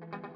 Thank you.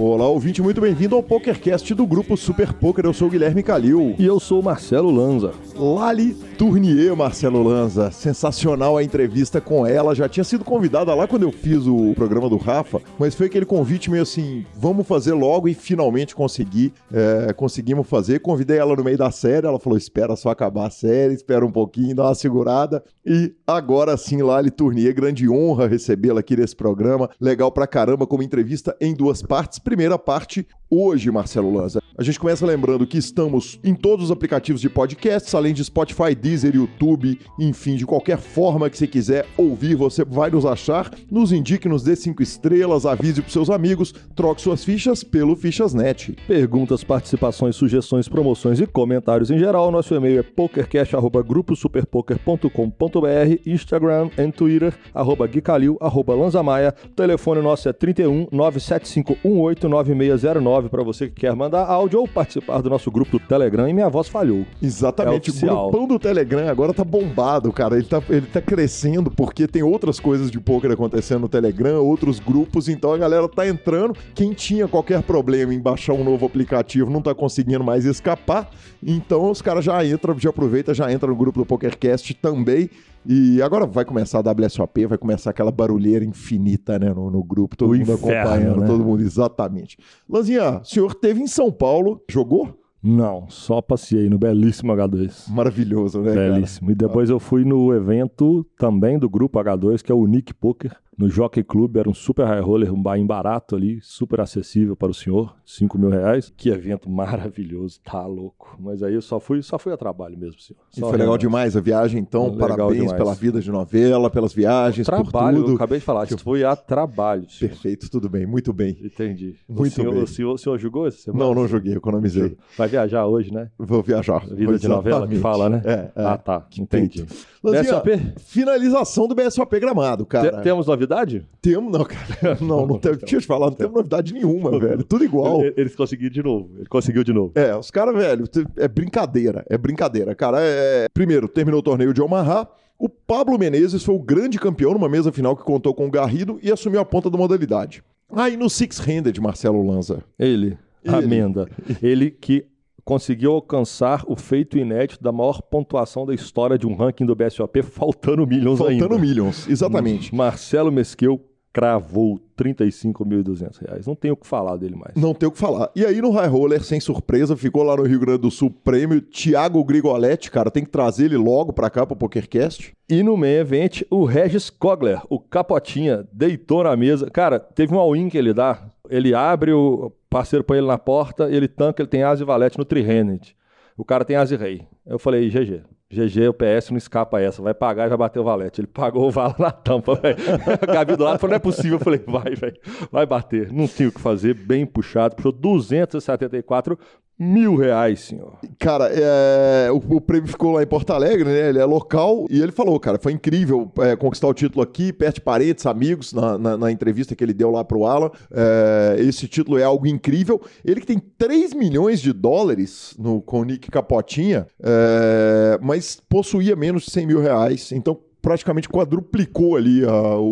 Olá, ouvinte, muito bem-vindo ao PokerCast do grupo Super Poker. Eu sou o Guilherme Calil. E eu sou o Marcelo Lanza. Lali Tournier, Marcelo Lanza. Sensacional a entrevista com ela. Já tinha sido convidada lá quando eu fiz o programa do Rafa, mas foi aquele convite meio assim: vamos fazer logo e finalmente consegui. É, conseguimos fazer. Convidei ela no meio da série. Ela falou: espera só acabar a série, espera um pouquinho, dá uma segurada. E agora sim, Lali Tournier, grande honra recebê-la aqui nesse programa. Legal pra caramba, como entrevista em duas partes. Primeira parte, hoje, Marcelo Lanza. A gente começa lembrando que estamos em todos os aplicativos de podcasts, além de Spotify, Deezer, YouTube, enfim, de qualquer forma que você quiser ouvir, você vai nos achar. Nos indique, nos dê cinco estrelas, avise para seus amigos, troque suas fichas pelo Fichasnet. Perguntas, participações, sugestões, promoções e comentários em geral. Nosso e-mail é pokercast.gruposuperpoker.com.br, Instagram e Twitter, arroba guicalil, arroba lanzamaia. Telefone nosso é 31 975 18 9609 para você que quer mandar áudio ou participar do nosso grupo do Telegram. E minha voz falhou. Exatamente. É oficial. o grupão do Telegram agora tá bombado, cara. Ele tá, ele tá crescendo porque tem outras coisas de poker acontecendo no Telegram, outros grupos, então a galera tá entrando. Quem tinha qualquer problema em baixar um novo aplicativo não tá conseguindo mais escapar. Então os caras já entram, já aproveita, já entra no grupo do PokerCast também. E agora vai começar a WSOP, vai começar aquela barulheira infinita, né, no, no grupo, todo O mundo inferno, acompanhando, né? todo mundo, exatamente. Lanzinha, o senhor teve em São Paulo, jogou? Não, só passei no belíssimo H2. Maravilhoso, né, cara? Belíssimo. E depois eu fui no evento também do grupo H2, que é o Nick Poker, no Jockey Club. Era um super high roller, um bain barato ali, super acessível para o senhor, 5 mil reais. Que evento maravilhoso, tá louco. Mas aí eu só fui, só fui a trabalho mesmo, senhor. E Só foi legal demais a viagem, então. Legal Parabéns demais. pela vida de novela, pelas viagens, Trabalho, por eu tudo. acabei de falar, fui a trabalho. senhor. Perfeito, tudo bem, muito bem. Entendi. Muito o senhor, bem. O senhor, o senhor jogou essa semana? Não, não joguei, economizei. Vai viajar hoje, né? Vou viajar. Vida de novela que fala, né? É, é. Ah, tá. Entendi. Lanzinha, BSOP? Finalização do BSOP Gramado, cara. Te- Temos novidade? Temos, não, cara. Não, não tem, deixa eu te falar, não temos novidade nenhuma, velho. Tudo igual. Ele- Eles conseguiram de novo. Ele conseguiu de novo. É, os caras, velho, é brincadeira, é brincadeira. Cara, é... primeiro, terminou o torneio de Omaha. O Pablo Menezes foi o grande campeão numa mesa final que contou com o Garrido e assumiu a ponta da modalidade. Aí no Six-Handed, Marcelo Lanza. Ele, Ele. amenda. Ele que conseguiu alcançar o feito inédito da maior pontuação da história de um ranking do BSOP, faltando milhões ainda. Faltando Millions, exatamente. Marcelo Mesquil cravou 35.200 reais. Não tenho o que falar dele mais. Não tem o que falar. E aí no High Roller, sem surpresa, ficou lá no Rio Grande do Sul prêmio Thiago Grigoletti, cara. Tem que trazer ele logo pra cá, pro PokerCast. E no main event, o Regis Kogler, o capotinha, deitou na mesa. Cara, teve um all-in que ele dá. Ele abre o parceiro põe ele na porta, ele tanca, ele tem asa e valete no tri-handed. O cara tem asa e rei. Eu falei, GG. GG, o PS não escapa essa, vai pagar e vai bater o valete. Ele pagou o vala na tampa, velho. Gabi do lado falou, não é possível. Eu falei, vai, velho, vai bater. Não tinha o que fazer, bem puxado. Puxou 274 mil reais, senhor. Cara, é, o, o prêmio ficou lá em Porto Alegre, né? Ele é local e ele falou, cara, foi incrível é, conquistar o título aqui, perto de parentes, amigos, na, na- na entrevista que ele deu lá pro Alan. É, esse título é algo incrível. Ele que tem 3 milhões de dólares no, com o Nick Capotinha, é, mas possuía menos de 100 mil reais. Então, praticamente quadruplicou ali a- o,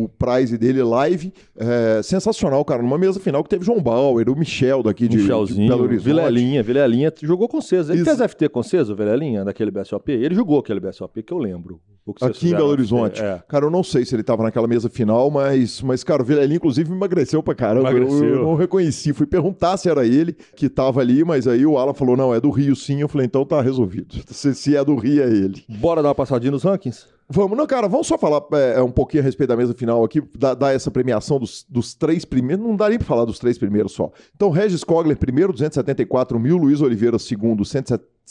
o, o prize dele live. É, sensacional, cara. Numa mesa final que teve João Bauer, o Michel daqui de, de Michelzinho, Belo Horizonte. Vilelinha, Vilelinha jogou com César. Ele fez FT com César, o Vilelinha, daquele BSOP? Ele jogou aquele BSOP que eu lembro. Aqui em Belo. Horizonte. É. Cara, eu não sei se ele tava naquela mesa final, mas, mas cara, o Vilelinha, inclusive, emagreceu pra caramba. Eu- Eu, Emagreceu. não reconheci. Fui perguntar se era ele que tava ali, mas aí o Alan falou: não, é do Rio sim. Eu falei, então tá resolvido. Se, se é do Rio, é ele. Bora dar uma passadinha nos rankings? Vamos, não, cara, vamos só falar é, um pouquinho a respeito da mesa final aqui, dar, essa premiação dos, dos três primeiros, não dá nem pra falar dos três primeiros só. Então, Regis Kogler, primeiro, 274 mil, Luiz Oliveira, segundo,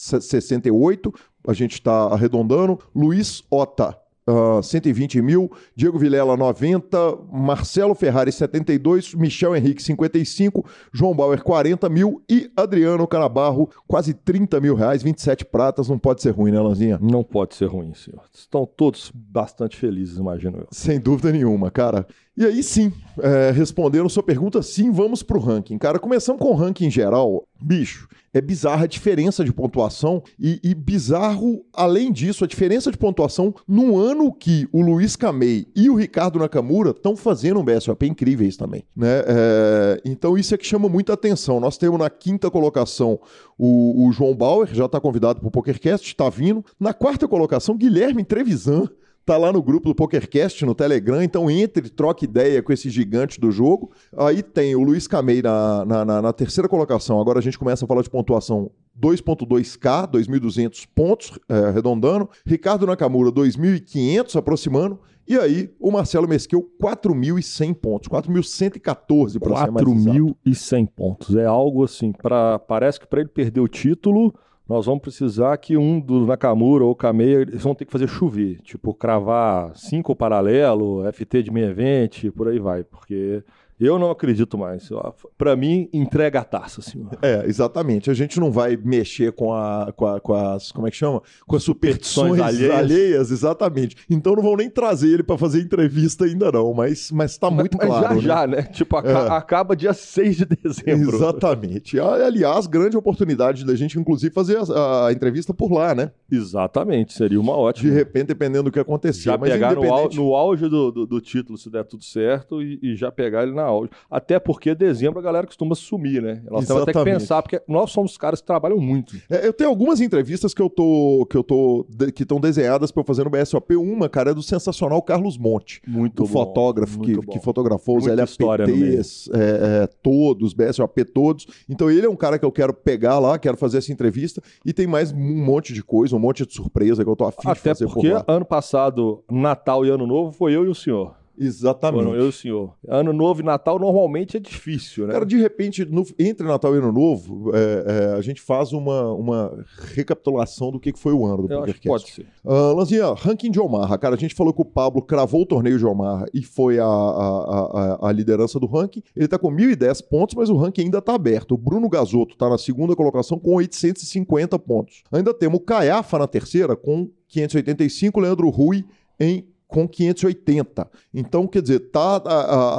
168, a gente tá arredondando, Luiz Ota, ah, 120 mil, Diego Vilela 90, Marcelo Ferrari 72, Michel Henrique 55, João Bauer 40 mil e Adriano Canabarro quase 30 mil reais, 27 pratas, não pode ser ruim, né, Lanzinha? Não pode ser ruim, senhor. Estão todos bastante felizes, imagino eu. Sem dúvida nenhuma, cara. E aí sim, é, respondendo sua pergunta, sim, vamos pro ranking. Cara, começamos com o ranking geral. Bicho, é bizarra a diferença de pontuação e, e, bizarro, além disso, a diferença de pontuação num ano que o Luiz Camei e o Ricardo Nakamura estão fazendo um BSOP incríveis também. Né? É, então isso é que chama muita atenção. Nós temos na quinta colocação o, o João Bauer, já está convidado para o PokerCast, está vindo. Na quarta colocação, Guilherme Trevisan tá lá no grupo do PokerCast, no Telegram, então entre, troca ideia com esse gigante do jogo. Aí tem o Luiz Camei na, na, na, na terceira colocação, agora a gente começa a falar de pontuação 2.2K, 2.200 pontos, é, arredondando. Ricardo Nakamura, 2.500, aproximando. E aí, o Marcelo Mesquil, 4.100 pontos. 4.114 para ser mais 4.100 pontos. É algo assim, pra, parece que para ele perder o título nós vamos precisar que um do Nakamura ou Kameya, eles vão ter que fazer chover, tipo, cravar cinco paralelo, FT de meia event, por aí vai, porque eu não acredito mais. Para mim, entrega a taça, senhor. É, exatamente. A gente não vai mexer com, a, com, a, com as. Como é que chama? Com as superstições alheias. alheias. exatamente. Então não vão nem trazer ele para fazer entrevista ainda, não. Mas, mas tá muito mas, claro. Mas já, né? já, né? Tipo, é. acaba dia 6 de dezembro. Exatamente. Aliás, grande oportunidade da gente, inclusive, fazer a, a entrevista por lá, né? Exatamente. Seria uma ótima. De repente, dependendo do que acontecer. Já pegar independente... no, auge do, do, do, título, se der tudo certo, e, e já pegar ele na Até porque dezembro a galera costuma sumir, né? Nós temos até que pensar, porque nós somos caras que trabalham muito. É, eu tenho algumas entrevistas que eu tô. que eu tô. De, que estão desenhadas para eu fazer no BSOP. Uma, cara, é do sensacional Carlos Monte. Muito o bom, fotógrafo que, que, fotografou os LFPTs, é, é, todos, BSOP todos. Então ele é um cara que eu quero pegar lá, quero fazer essa entrevista. E tem mais um monte de coisa, um monte de surpresa que eu tô afim até de fazer porque por ano passado, Natal e Ano Novo, foi eu e o senhor. Exatamente. Foram eu e o senhor. Ano Novo e Natal normalmente é difícil, né? Cara, de repente, no, entre Natal e Ano Novo, é, é, a gente faz uma, uma recapitulação do que foi o ano do eu pode ser. Uh, Lanzinha, ranking de Omaha. Cara, a gente falou que o Pablo cravou o torneio de Omaha e foi a, a, a, a liderança do ranking. Ele tá com 1.010 pontos, mas o ranking ainda tá aberto. O Bruno Gasotto tá na segunda colocação com 850 pontos. Ainda temos o Caiafa na terceira com 585, Leandro Rui em com 580. Então, quer dizer, tá,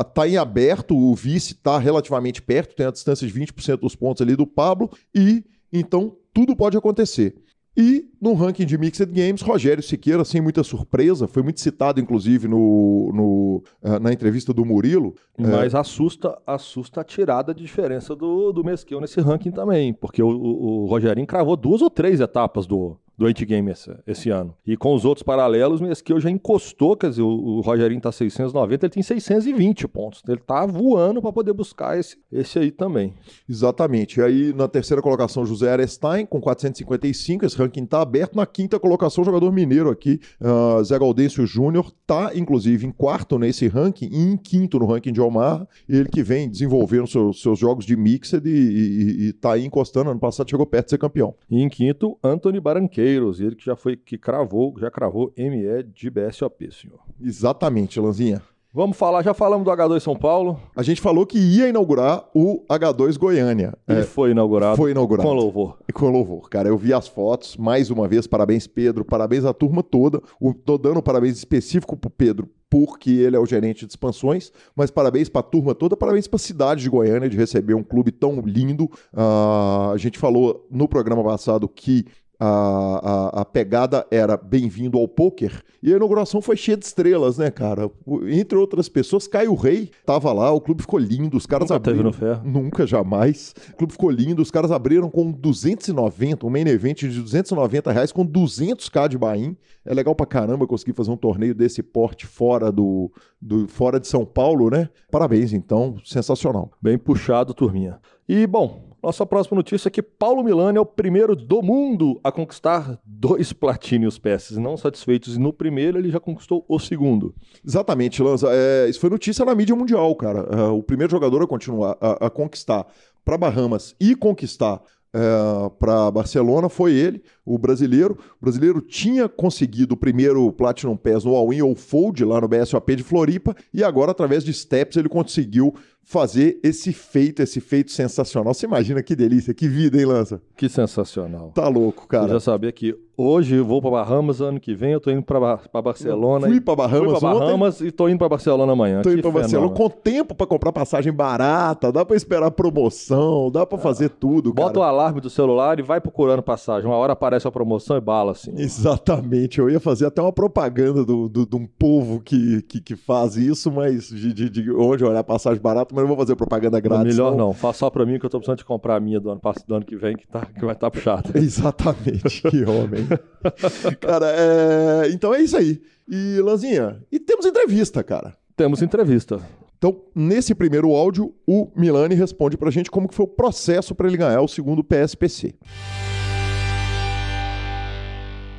tá, em aberto, o vice está relativamente perto, tem a distância de 20% dos pontos ali do Pablo, e então tudo pode acontecer. E no ranking de Mixed Games, Rogério Siqueira, sem muita surpresa, foi muito citado, inclusive, no, no uh, na entrevista do Murilo. Mas é... assusta, assusta a tirada de diferença do, do Mesquil nesse ranking também, porque o, o, o Rogerinho cravou duas ou três etapas do, do endgame esse, esse ano. E com os outros paralelos, o Mesquil já encostou, quer dizer, o, o Rogerinho tá 690, ele tem 620 pontos. Ele tá voando para poder buscar esse, esse aí também. Exatamente. E aí, na terceira colocação, José Arestein, com 455, esse ranking tá aberto. Na quinta colocação, jogador mineiro aqui, uh, Zé Gaudêncio Júnior, tá, inclusive, em quarto nesse ranking e em quinto no ranking de Omar. Ele que vem desenvolvendo seus, seus jogos de mixed e, e, e tá aí encostando. Ano passado chegou perto de ser campeão. E em quinto, Anthony Baranqueiro Pinheiros, ele que já foi, que cravou, já cravou ME de BSOP, senhor. Exatamente, Lanzinha. Vamos falar, já falamos do H2 São Paulo. A gente falou que ia inaugurar o H2 Goiânia. E é, foi inaugurado. Foi inaugurado. Com louvor. Com louvor, cara. Eu vi as fotos, mais uma vez, parabéns, Pedro, parabéns à turma toda. O, tô dando parabéns específico pro Pedro, porque ele é o gerente de expansões, mas parabéns para a turma toda, parabéns para a cidade de Goiânia de receber um clube tão lindo. Uh, a gente falou no programa passado que a, a, a, pegada era bem-vindo ao poker. E a inauguração foi cheia de estrelas, né, cara? Entre outras pessoas, Caio Rei tava lá, o clube ficou lindo, os caras Nunca abriram. Teve no ferro. Nunca, jamais. O clube ficou lindo, os caras abriram com 290, um main event de 290 reais com 200k de bain. É legal pra caramba conseguir fazer um torneio desse porte fora do, do fora de São Paulo, né? Parabéns, então, sensacional. Bem puxado, turminha. E, bom, nossa próxima notícia é que Paulo Milani é o primeiro do mundo a conquistar dois Platinum PS. Não satisfeitos no primeiro, ele já conquistou o segundo. Exatamente, Lanza. É, isso foi notícia na mídia mundial, cara. É, o primeiro jogador a continuar a, a conquistar para Bahamas e conquistar é, para Barcelona foi ele, o brasileiro. O brasileiro tinha conseguido o primeiro Platinum Pass no All-In ou Fold lá no BSOP de Floripa e agora, através de Steps, ele conseguiu fazer esse feito, esse feito sensacional. Você imagina que delícia, que vida, hein, Lança? Que sensacional. Tá louco, cara. Eu já sabia que Hoje eu vou para Bahamas, ano que vem eu tô indo para Barcelona. Fui para Bahamas, Fui pra Bahamas ontem. e tô indo para Barcelona amanhã. Tô indo pra Barcelona com tempo pra comprar passagem barata, dá pra esperar promoção, dá pra fazer tudo, Bota o cara. alarme do celular e vai procurando passagem. Uma hora aparece a promoção e bala assim. Exatamente, eu ia fazer até uma propaganda do, do- de um povo que, que, que faz isso, mas de, de, de onde olhar passagem barata, mas não vou fazer propaganda grátis. Melhor não, faça só pra mim que eu tô precisando de comprar a minha do ano, do ano que vem, que, tá, que vai estar puxado. Exatamente, que homem. cara, é... então é isso aí. E, Lanzinha, e temos entrevista, cara. Temos entrevista. Então, nesse primeiro áudio, o Milani responde pra gente como que foi o processo para ele ganhar o segundo PSPC.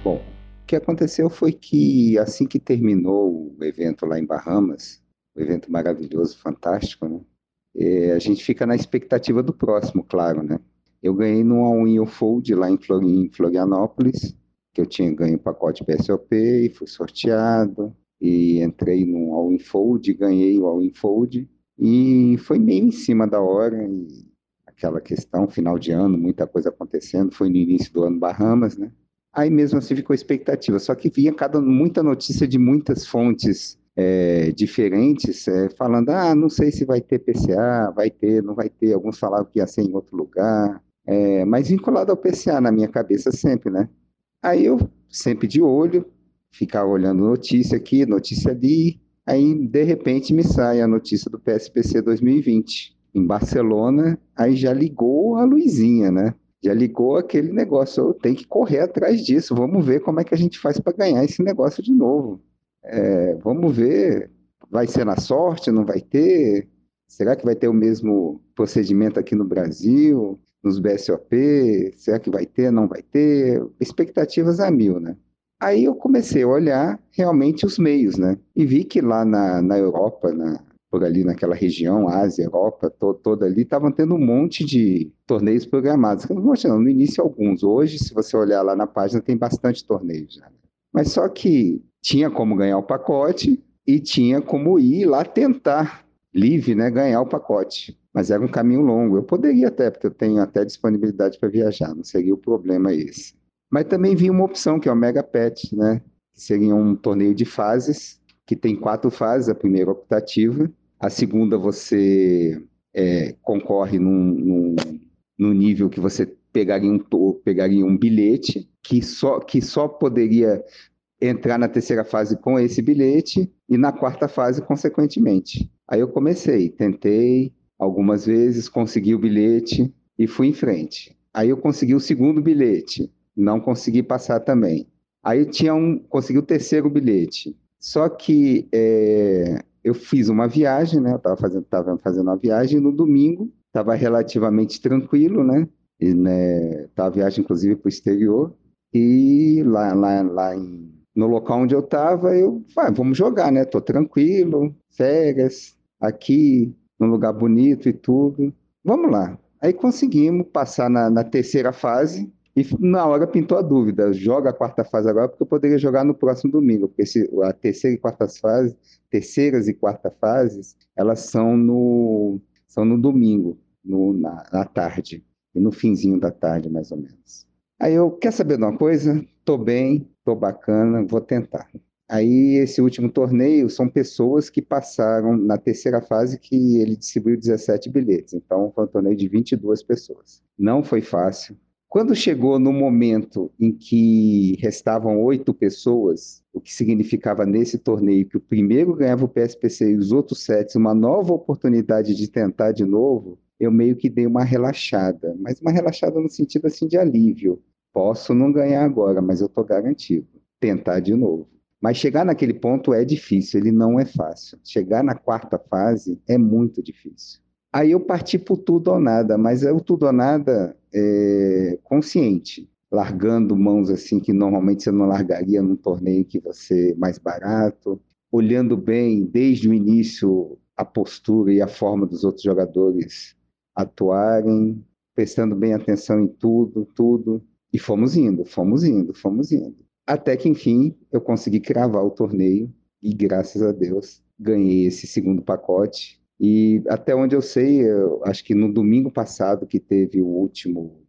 Bom, o que aconteceu foi que assim que terminou o evento lá em Bahamas, um evento maravilhoso, fantástico, né? eh, a gente fica na expectativa do próximo, claro, né? Eu ganhei no All-in Fold lá em Florianópolis, que eu tinha ganho o pacote PSOP e fui sorteado, e entrei no All-in Fold, ganhei o All-in Fold, e foi meio em cima da hora, e aquela questão, final de ano, muita coisa acontecendo, foi no início do ano Bahamas, né? Aí mesmo assim ficou expectativa, só que vinha cada, muita notícia de muitas fontes é, diferentes, é, falando, ah, não sei se vai ter PCA, vai ter, não vai ter, alguns falavam que ia ser em outro lugar, é, mas vinculado ao PCA na minha cabeça sempre, né? Aí eu sempre de olho, ficava olhando notícia aqui, notícia ali, aí de repente me sai a notícia do PSPC 2020, em Barcelona, aí já ligou a luzinha, né? Já ligou aquele negócio, eu tenho que correr atrás disso, vamos ver como é que a gente faz para ganhar esse negócio de novo. É, vamos ver, vai ser na sorte, não vai ter? Será que vai ter o mesmo procedimento aqui no Brasil, nos BSOP? Será que vai ter, não vai ter? Expectativas a mil, né? Aí eu comecei a olhar realmente os meios, né? E vi que lá na, na Europa, na, por ali naquela região, Ásia, Europa, to, toda ali, estavam tendo um monte de torneios programados. Um monte no início alguns. Hoje, se você olhar lá na página, tem bastante torneios já. Mas só que tinha como ganhar o pacote e tinha como ir lá tentar, livre, né, ganhar o pacote. Mas era um caminho longo. Eu poderia até, porque eu tenho até disponibilidade para viajar, não seria o problema esse. Mas também vi uma opção, que é o Mega Pet, né? Que seria um torneio de fases, que tem quatro fases, a primeira optativa, a segunda você é, concorre num, num, num nível que você pegaria um, pegaria um bilhete, que só, que só poderia entrar na terceira fase com esse bilhete e na quarta fase, consequentemente. Aí eu comecei, tentei algumas vezes, consegui o bilhete e fui em frente. Aí eu consegui o segundo bilhete, não consegui passar também. Aí tinha um, consegui o terceiro bilhete. Só que é, eu fiz uma viagem, né? Eu estava fazendo, tava fazendo uma viagem no domingo, estava relativamente tranquilo, né? E, né, tava viagem inclusive para o exterior e lá, lá, lá em, no local onde eu estava, eu falei, ah, vamos jogar, né? Tô tranquilo, férias, aqui, num lugar bonito e tudo. Vamos lá. Aí conseguimos passar na, na terceira fase e na hora pintou a dúvida, joga a quarta fase agora porque eu poderia jogar no próximo domingo, porque se, a terceira e quarta fase, terceiras e quarta fases, elas são no são no domingo, no, na, na tarde e no finzinho da tarde mais ou menos. Aí eu quer saber de uma coisa? Tô bem, tô bacana, vou tentar. Aí esse último torneio são pessoas que passaram na terceira fase que ele distribuiu 17 bilhetes. Então foi um torneio de 22 pessoas. Não foi fácil. Quando chegou no momento em que restavam oito pessoas, o que significava nesse torneio que o primeiro ganhava o PSPC e os outros sete uma nova oportunidade de tentar de novo, eu meio que dei uma relaxada, mas uma relaxada no sentido assim de alívio. Posso não ganhar agora, mas eu estou garantido. Tentar de novo. Mas chegar naquele ponto é difícil, ele não é fácil. Chegar na quarta fase é muito difícil. Aí eu parti para tudo ou nada, mas é o tudo ou nada é, consciente, largando mãos assim que normalmente você não largaria num torneio que você mais barato, olhando bem desde o início a postura e a forma dos outros jogadores atuarem, prestando bem atenção em tudo, tudo, e fomos indo, fomos indo, fomos indo. Até que, enfim, eu consegui cravar o torneio e, graças a Deus, ganhei esse segundo pacote. E até onde eu sei, eu acho que no domingo passado que teve o último,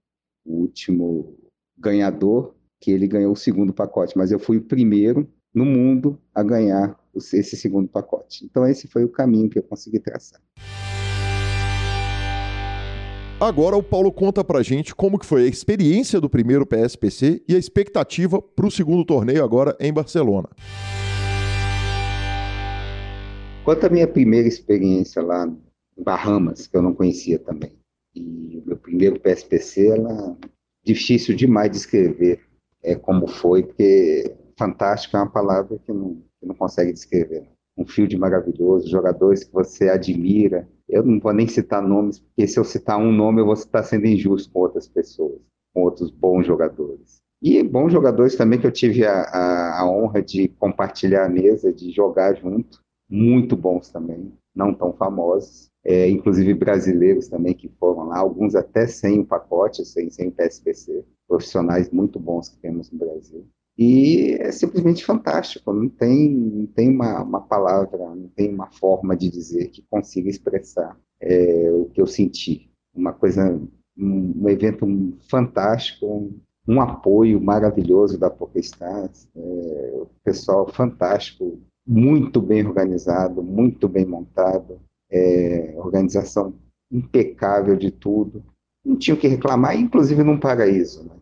o último ganhador, que ele ganhou o segundo pacote, mas eu fui o primeiro no mundo a ganhar esse segundo pacote. Então esse foi o caminho que eu consegui traçar. Agora o Paulo conta pra gente como que foi a experiência do primeiro PSPC e a expectativa para o segundo torneio agora em Barcelona. Quanto à minha primeira experiência lá em Bahamas, que eu não conhecia também, e o meu primeiro PSPC, ela difícil demais de escrever é, como foi, porque fantástico é uma palavra que não, que não consegue descrever. Um fio de maravilhoso, jogadores que você admira. Eu não vou nem citar nomes, porque se eu citar um nome, eu vou estar sendo injusto com outras pessoas, com outros bons jogadores. E bons jogadores também que eu tive a, a, a honra de compartilhar a mesa, de jogar junto, muito bons também, não tão famosos é, inclusive brasileiros também que foram lá, alguns até sem o pacote, sem, sem o PSPC, profissionais muito bons que temos no Brasil. E é simplesmente fantástico, não tem, não tem uma, uma palavra, não tem uma forma de dizer que consiga expressar é, o que eu senti. Uma coisa, um, um evento fantástico, um, um, apoio maravilhoso da PokerStars, é, pessoal fantástico, muito bem organizado, muito bem montado, é, organização impecável de tudo. Não tinha o que reclamar, inclusive num paraíso, né?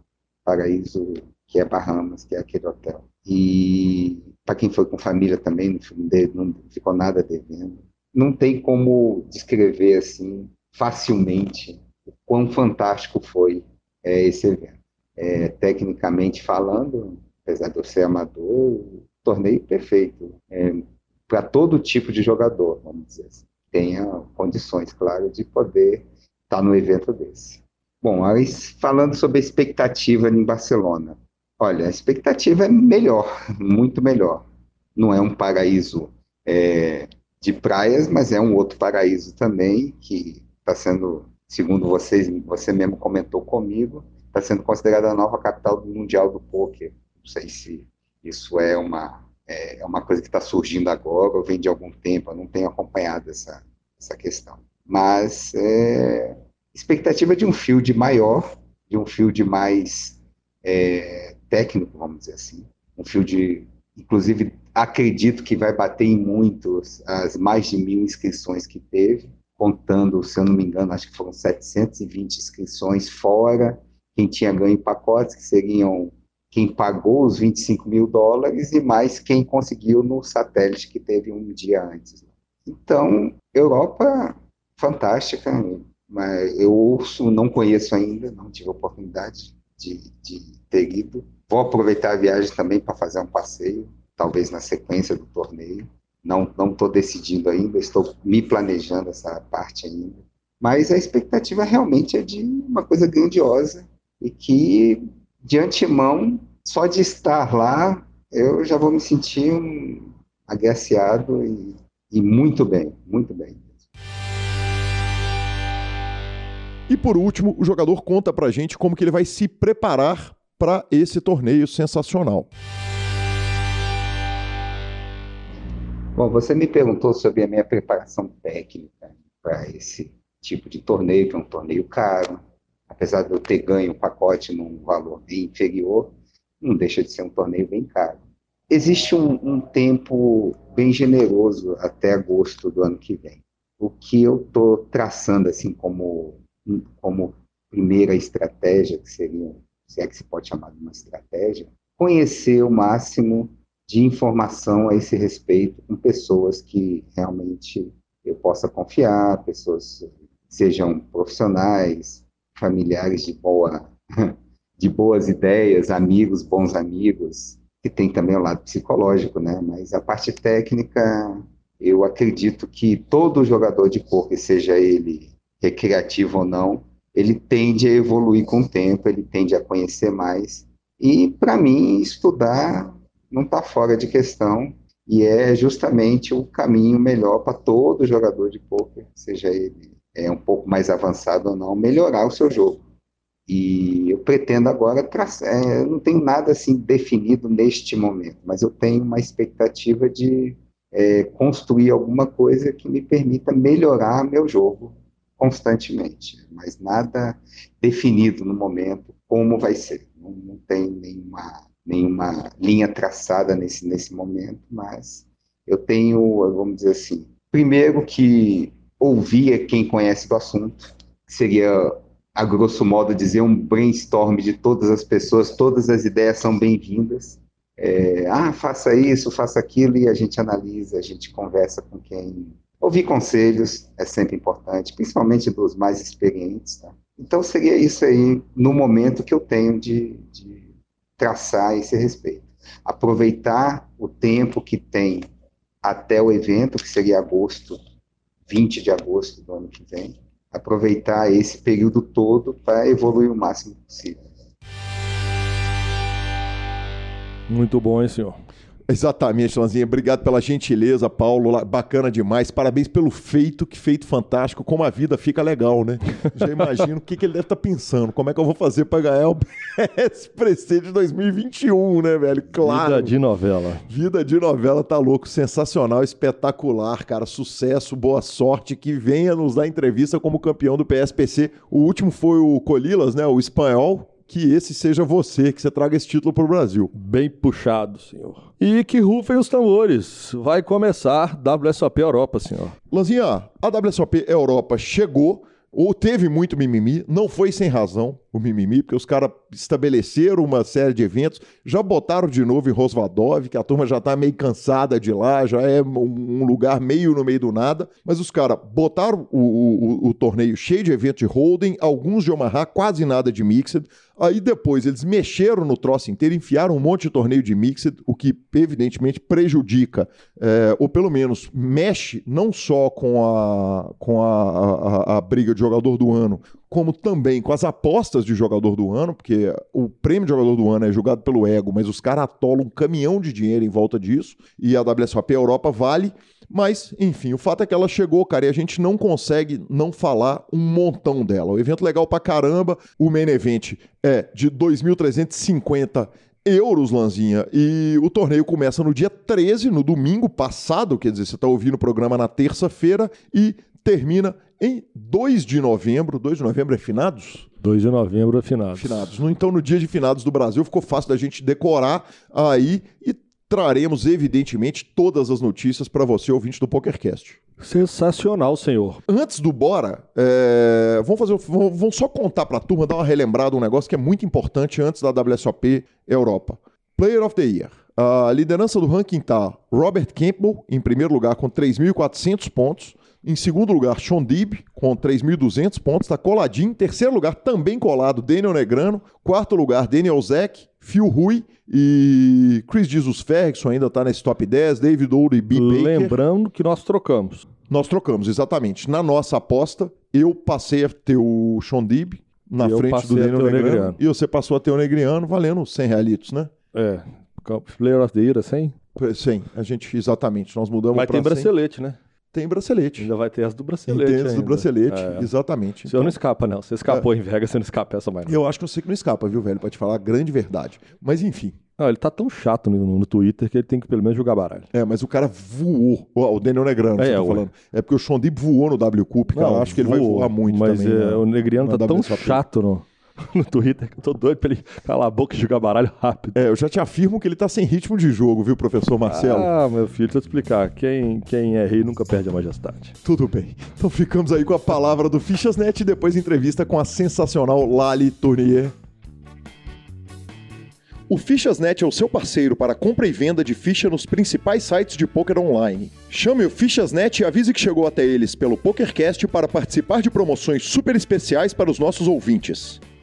Paraíso que é Bahamas, que é aquele hotel. E para quem foi com família também, não, não ficou nada devendo. Não tem como descrever assim facilmente o quão fantástico foi é, esse evento. É, tecnicamente falando, apesar de eu ser amador, torneio perfeito é, para todo tipo de jogador, vamos dizer assim tenha condições, claro, de poder estar no evento desse. Bom, aí falando sobre a expectativa em Barcelona. Olha, a expectativa é melhor, muito melhor. Não é um paraíso é, de praias, mas é um outro paraíso também que está sendo, segundo vocês, você mesmo comentou comigo, está sendo considerada a nova capital mundial do poker. Não sei se isso é uma é, é uma coisa que está surgindo agora ou vem de algum tempo, eu não tenho acompanhado essa, essa questão. Mas é, expectativa de um field maior, de um field mais é, técnico, vamos dizer assim, um field, inclusive, acredito que vai bater em muitos as mais de mil inscrições que teve, contando, se eu não me engano, acho que foram 720 inscrições fora quem tinha ganho pacotes, que seriam quem pagou os 25 mil dólares e mais quem conseguiu no satélite que teve um dia antes. Então, Europa, fantástica, mas eu ouço, não conheço ainda, não tive oportunidade de, de ter ido. Vou aproveitar a viagem também para fazer um passeio, talvez na sequência do torneio. Não estou decidindo ainda, estou me planejando essa parte ainda. Mas a expectativa realmente é de uma coisa grandiosa e que de antemão, só de estar lá, eu já vou me sentir um agraciado e, e muito bem, muito bem. E por último, o jogador conta pra gente como que ele vai se preparar para esse torneio sensacional. Bom, você me perguntou sobre a minha preparação técnica para esse tipo de torneio, que é um torneio caro, apesar de eu ter ganho o pacote num valor bem inferior, não deixa de ser um torneio bem caro. Existe um, um tempo bem generoso até agosto do ano que vem. O que eu estou traçando assim como, como primeira estratégia, que seria, se é que se pode chamar de uma estratégia, conhecer o máximo de informação a esse respeito com pessoas que realmente eu possa confiar, pessoas sejam profissionais, familiares de boa de boas ideias, amigos, bons amigos, que tem também o lado psicológico, né? Mas a parte técnica, eu acredito que todo jogador de poker, seja ele recreativo ou não, ele tende a evoluir com o tempo, ele tende a conhecer mais. E para mim, estudar não está fora de questão e é justamente o caminho melhor para todo jogador de poker, seja ele é um pouco mais avançado ou não, melhorar o seu jogo. E eu pretendo agora traçar, é, não tenho nada assim definido neste momento, mas eu tenho uma expectativa de é, construir alguma coisa que me permita melhorar meu jogo constantemente, mas nada definido no momento como vai ser. Não, não tem nenhuma, nenhuma linha traçada nesse, nesse momento, mas eu tenho, vamos dizer assim, primeiro que ouvir quem conhece do assunto, seria, a grosso modo, dizer um brainstorm de todas as pessoas, todas as ideias são bem-vindas. É, ah, faça isso, faça aquilo, e a gente analisa, a gente conversa com quem. Ouvir conselhos é sempre importante, principalmente dos mais experientes. Tá? Então, seria isso aí no momento que eu tenho de, de traçar esse respeito. Aproveitar o tempo que tem até o evento, que seria agosto, 20 de agosto do ano que vem, aproveitar esse período todo para evoluir o máximo possível. Muito bom, hein, senhor? Exatamente, Lanzinha. Obrigado pela gentileza, Paulo. Bacana demais. Parabéns pelo feito, que feito fantástico. Como a vida fica legal, né? Já imagino o que, que ele deve estar tá pensando. Como é que eu vou fazer para ganhar o PSPC de 2021, né, velho? Claro. Vida de novela. Vida de novela, tá louco. Sensacional, espetacular, cara. Sucesso, boa sorte. Que venha nos dar entrevista como campeão do PSPC. O último foi o Colilas, né? O espanhol que esse seja você, que você traga esse título para o Brasil. Bem puxado, senhor. E que rufem os tambores. Vai começar WSOP Europa, senhor. Lanzinha, a WSOP Europa chegou ou teve muito mimimi, não foi sem razão o mimimi, porque os caras estabeleceram uma série de eventos, já botaram de novo em Rosvadov, que a turma já tá meio cansada de lá, já é um lugar meio no meio do nada, mas os caras botaram o, o, o, torneio cheio de eventos de holding, alguns de Omaha, quase nada de mixed, aí depois eles mexeram no troço inteiro, enfiaram um monte de torneio de mixed, o que evidentemente prejudica, é, ou pelo menos mexe não só com a, com a, a, a briga de jogador do ano, como também com as apostas de jogador do ano, porque o prêmio de jogador do ano é julgado pelo ego, mas os caras atolam um caminhão de dinheiro em volta disso, e a WSOP Europa vale. Mas, enfim, o fato é que ela chegou, cara, e a gente não consegue não falar um montão dela. O evento legal pra caramba, o main event é de 2.350 euros, Lanzinha. E o torneio começa no dia 13, no domingo passado, quer dizer, você está ouvindo o programa na terça-feira, e termina em 2 de novembro. 2 de novembro é finados? 2 de novembro é finados. Finados. Então, no dia de finados do Brasil, ficou fácil da gente decorar aí e traremos, evidentemente, todas as notícias para você, ouvinte do PokerCast. Sensacional, senhor. Antes do bora, é... vamos fazer, vamos só contar para a turma, dar uma relembrada um negócio que é muito importante antes da WSOP Europa. Player of the Year. A liderança do ranking tá Robert Campbell em primeiro lugar com 3.400 pontos. Em segundo lugar, Sean Dib, com 3.200 pontos, está coladinho. Em terceiro lugar, também colado, Daniel Negrano. Quarto lugar, Daniel Zeck, Phil Rui e Chris Jesus Ferguson ainda está nesse top 10, David Ouro e B. Baker. Lembrando que nós trocamos. Nós trocamos, exatamente. Na nossa aposta, eu passei a ter o Sean Dib na eu frente do Daniel Negrano, e você passou a ter o Negriano valendo 100 realitos, né? É. Player of the Year, 100? Sim, a gente, exatamente. Nós mudamos Mas tem bracelete, 100. né? Tem bracelete. Ainda vai ter as do bracelete. Tem as do bracelete, é. exatamente. Você então, não escapa, não. Você escapou é. em Vegas, você não escapa essa mais. Não. Eu acho que eu sei que não escapa, viu, velho? Pra te falar a grande verdade. Mas enfim. Não, ele tá tão chato no, no, Twitter que ele tem que pelo menos jogar baralho. É, mas o cara voou. O Daniel Negrano, é, você tá falando. É porque o Sean Deep voou no W Cup, cara. Não, eu acho que ele vai voar muito mas também. Mas é, o Negriano tá tão chato no, no Twitter que eu tô doido pra ele calar a boca e jogar baralho rápido. É, eu já te afirmo que ele tá sem ritmo de jogo, viu, professor Marcelo? Ah, meu filho, deixa eu te explicar. Quem, quem é rei nunca perde a majestade. Tudo bem. Então ficamos aí com a palavra do Fichasnet e depois entrevista com a sensacional Lali Tournier. O Fichasnet é o seu parceiro para compra e venda de ficha nos principais sites de poker online. Chame o Fichasnet e avise que chegou até eles pelo PokerCast para participar de promoções super especiais para os nossos ouvintes.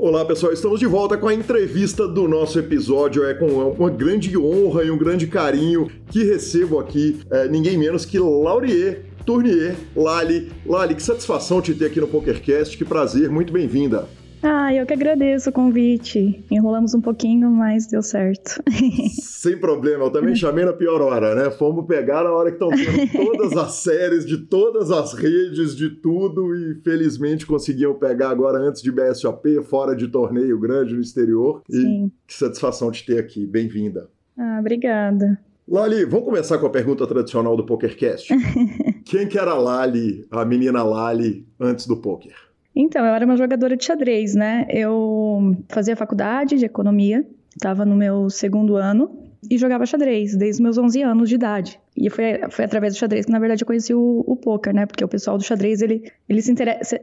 Olá pessoal, estamos de volta com a entrevista do nosso episódio. É com uma grande honra e um grande carinho que recebo aqui é, ninguém menos que Laurier Tournier, Lali. Lali, que satisfação te ter aqui no PokerCast, que prazer, muito bem-vinda. Ah, eu que agradeço o convite. Enrolamos um pouquinho, mas deu certo. Sem problema, eu também chamei na pior hora, né? Fomos pegar na hora que estão tendo todas as séries, de todas as redes, de tudo, e felizmente conseguiam pegar agora antes de BSOP, fora de torneio grande no exterior. E Sim. que satisfação te ter aqui. Bem-vinda. Ah, obrigada. Lali, vamos começar com a pergunta tradicional do PokerCast. Quem que era a Lali, a menina Lali, antes do poker? Então, eu era uma jogadora de xadrez, né? Eu fazia faculdade de economia, estava no meu segundo ano e jogava xadrez desde meus 11 anos de idade. E foi, foi através do xadrez que, na verdade, eu conheci o, o poker, né? Porque o pessoal do xadrez, ele, eles se,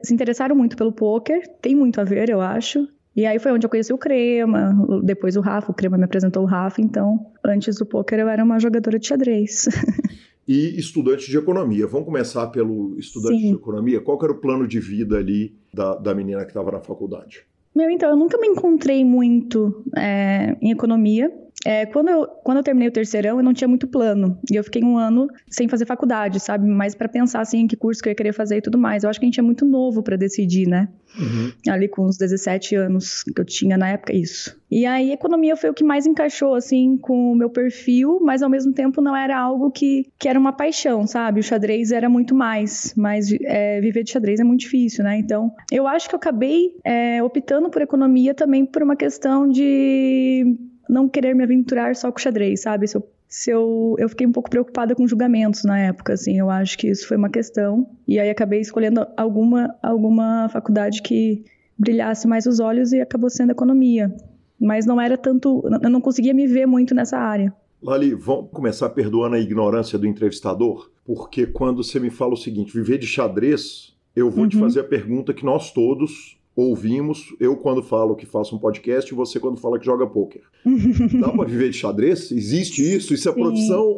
se interessaram muito pelo poker, tem muito a ver, eu acho. E aí foi onde eu conheci o Crema, depois o Rafa, o Crema me apresentou o Rafa, então antes do poker eu era uma jogadora de xadrez. e estudante de economia. Vamos começar pelo estudante Sim. de economia. Qual era o plano de vida ali da, da menina que estava na faculdade? Meu, então, eu nunca me encontrei muito é, em economia. É, quando, eu, quando eu terminei o terceirão, eu não tinha muito plano. E eu fiquei um ano sem fazer faculdade, sabe? Mas para pensar, assim, que curso que eu ia querer fazer e tudo mais. Eu acho que a gente é muito novo para decidir, né? Uhum. Ali com os 17 anos que eu tinha na época, isso. E aí, economia foi o que mais encaixou, assim, com o meu perfil, mas ao mesmo tempo não era algo que, que era uma paixão, sabe? O xadrez era muito mais, mas é, viver de xadrez é muito difícil, né? Então, eu acho que eu acabei é, optando por economia também por uma questão de não querer me aventurar só com xadrez, sabe? Se eu, se eu, eu fiquei um pouco preocupada com julgamentos na época, assim, eu acho que isso foi uma questão. E aí acabei escolhendo alguma, alguma faculdade que brilhasse mais os olhos e acabou sendo economia. Mas não era tanto, eu não conseguia me ver muito nessa área. Lali, vamos começar perdoando a ignorância do entrevistador, porque quando você me fala o seguinte, viver de xadrez, eu vou uhum. te fazer a pergunta que nós todos ouvimos, eu quando falo que faço um podcast e você quando fala que joga pôquer. Dá para viver de xadrez? Existe isso? Isso é Sim. profissão?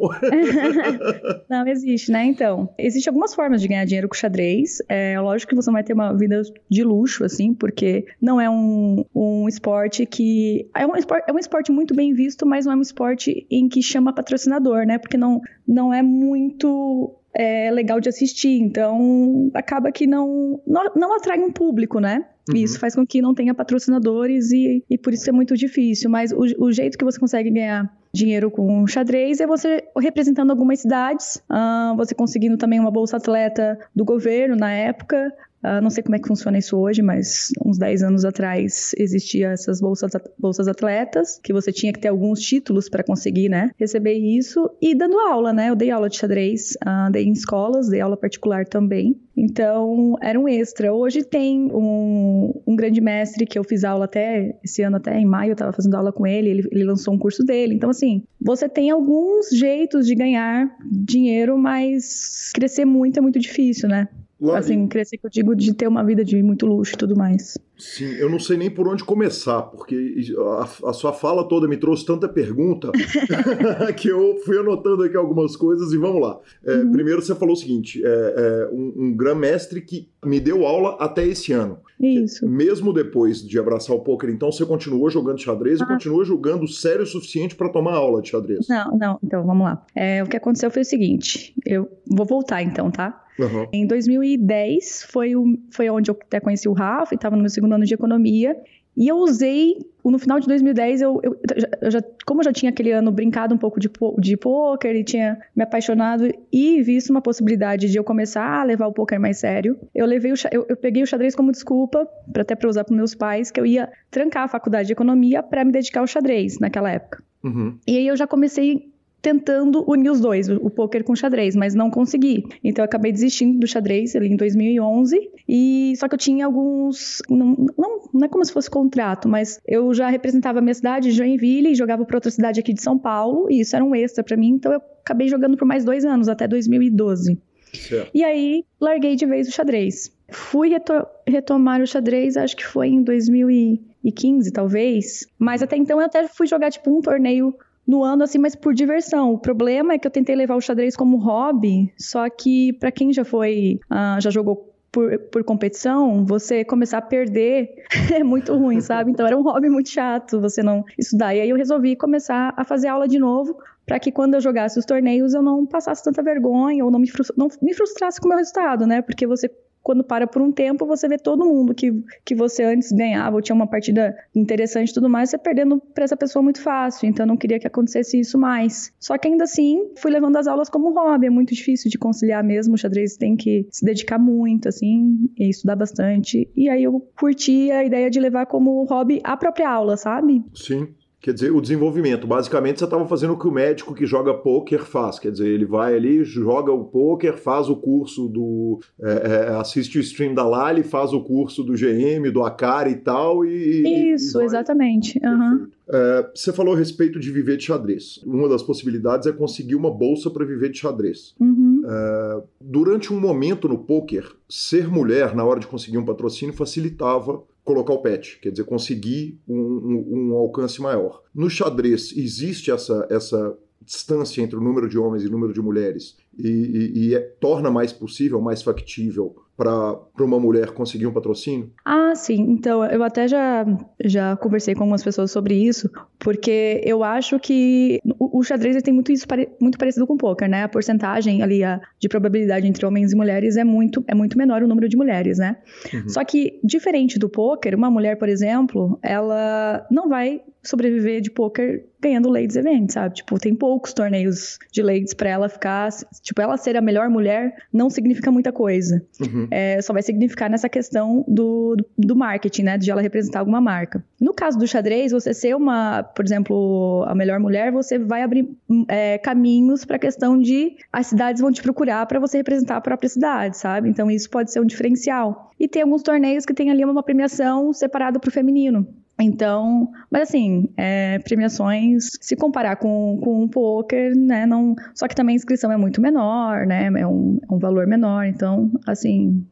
não, existe, né? Então, existem algumas formas de ganhar dinheiro com xadrez. É lógico que você vai ter uma vida de luxo, assim, porque não é um, um esporte que... É um esporte, é um esporte muito bem visto, mas não é um esporte em que chama patrocinador, né? Porque não, não é muito é, legal de assistir. Então, acaba que não, não, não atrai um público, né? Uhum. Isso faz com que não tenha patrocinadores e, e por isso é muito difícil. Mas o, o jeito que você consegue ganhar dinheiro com xadrez é você representando algumas cidades, uh, você conseguindo também uma bolsa atleta do governo na época, Uh, não sei como é que funciona isso hoje, mas uns 10 anos atrás existia essas bolsas, bolsas atletas, que você tinha que ter alguns títulos para conseguir, né, receber isso, e dando aula, né, eu dei aula de xadrez, uh, dei em escolas, dei aula particular também, então era um extra. Hoje tem um, um grande mestre que eu fiz aula até, esse ano até em maio, eu estava fazendo aula com ele, ele, ele lançou um curso dele, então assim, você tem alguns jeitos de ganhar dinheiro, mas crescer muito é muito difícil, né? Assim, crescer que eu digo de ter uma vida de muito luxo e tudo mais. Sim, eu não sei nem por onde começar, porque a, a sua fala toda me trouxe tanta pergunta que eu fui anotando aqui algumas coisas e vamos lá. É, uhum. Primeiro, você falou o seguinte: é, é um, um grã-mestre que me deu aula até esse ano. Isso. Mesmo depois de abraçar o poker, então você continuou jogando xadrez ah. e continua jogando sério o suficiente para tomar aula de xadrez? Não, não. Então, vamos lá. É, o que aconteceu foi o seguinte: eu vou voltar então, tá? Uhum. Em 2010 foi, o, foi onde eu até conheci o Rafa e estava no meu segundo ano de economia. E eu usei, no final de 2010, eu, eu, eu, já, como eu já tinha aquele ano brincado um pouco de, de poker e tinha me apaixonado e visto uma possibilidade de eu começar a levar o poker mais sério, eu levei o, eu, eu peguei o xadrez como desculpa, para até para usar para meus pais, que eu ia trancar a faculdade de economia para me dedicar ao xadrez naquela época. Uhum. E aí eu já comecei tentando unir os dois, o poker com o xadrez, mas não consegui. Então eu acabei desistindo do xadrez ali em 2011 e só que eu tinha alguns não, não, não é como se fosse contrato, mas eu já representava a minha cidade, Joinville, e jogava para outra cidade aqui de São Paulo e isso era um extra para mim, então eu acabei jogando por mais dois anos até 2012. Certo. E aí larguei de vez o xadrez. Fui reto retomar o xadrez, acho que foi em 2015, talvez. Mas até então eu até fui jogar tipo um torneio no ano, assim, mas por diversão. O problema é que eu tentei levar o xadrez como hobby, só que para quem já foi, uh, já jogou por, por competição, você começar a perder é muito ruim, sabe? Então era um hobby muito chato você não estudar. E aí eu resolvi começar a fazer aula de novo para que quando eu jogasse os torneios eu não passasse tanta vergonha ou não me, não me frustrasse com o meu resultado, né? Porque você quando para por um tempo, você vê todo mundo que, que você antes ganhava ou tinha uma partida interessante e tudo mais, você perdendo para essa pessoa muito fácil. Então, eu não queria que acontecesse isso mais. Só que ainda assim, fui levando as aulas como hobby. É muito difícil de conciliar mesmo. O xadrez tem que se dedicar muito, assim, e estudar bastante. E aí eu curti a ideia de levar como hobby a própria aula, sabe? Sim. Quer dizer, o desenvolvimento. Basicamente, você estava fazendo o que o médico que joga poker faz. Quer dizer, ele vai ali, joga o poker, faz o curso do. É, é, assiste o stream da Lali, faz o curso do GM, do Akari e tal. E, Isso, e exatamente. Uhum. É, você falou a respeito de viver de xadrez. Uma das possibilidades é conseguir uma bolsa para viver de xadrez. Uhum. É, durante um momento no poker, ser mulher na hora de conseguir um patrocínio facilitava colocar o pet, quer dizer, conseguir um, um, um, alcance maior. No xadrez existe essa, essa distância entre o número de homens e o número de mulheres e, e, e é, torna mais possível, mais factível para uma mulher conseguir um patrocínio? Ah, sim. Então, eu até já, já conversei com algumas pessoas sobre isso, porque eu acho que o, o xadrez tem muito isso muito parecido com o poker, né? A porcentagem ali a, de probabilidade entre homens e mulheres é muito, é muito menor o número de mulheres, né? Uhum. Só que, diferente do poker, uma mulher, por exemplo, ela não vai sobreviver de poker ganhando ladies events, sabe? Tipo, tem poucos torneios de ladies para ela ficar, tipo, ela ser a melhor mulher não significa muita coisa. Uhum. É, só vai significar nessa questão do, do marketing, né? De ela representar alguma marca. No caso do xadrez, você ser uma, por exemplo, a melhor mulher, você vai abrir é, caminhos para a questão de as cidades vão te procurar para você representar a própria cidade, sabe? Então isso pode ser um diferencial. E tem alguns torneios que tem ali uma premiação separada para o feminino. Então, mas assim, é, premiações, se comparar com, com um poker, né, não, só que também a inscrição é muito menor, né, é um, é um valor menor, então, assim,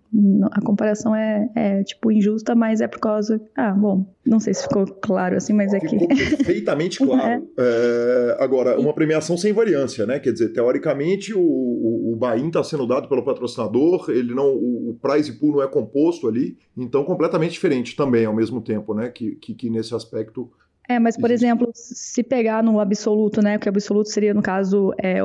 a comparação é, é, tipo injusta, mas é por causa. Ah, bom, não sei se ficou claro assim, mas é que. Ficou perfeitamente claro. é. É, agora, uma premiação sem variância, né? Quer dizer, teoricamente, o, o, o Bahia está sendo dado pelo patrocinador, ele não, o, o prize pool não é composto ali, então completamente diferente também ao mesmo tempo, né? Que, que, que nesse aspecto. É, mas por exemplo, se pegar no absoluto, né? Que o absoluto seria, no caso, é,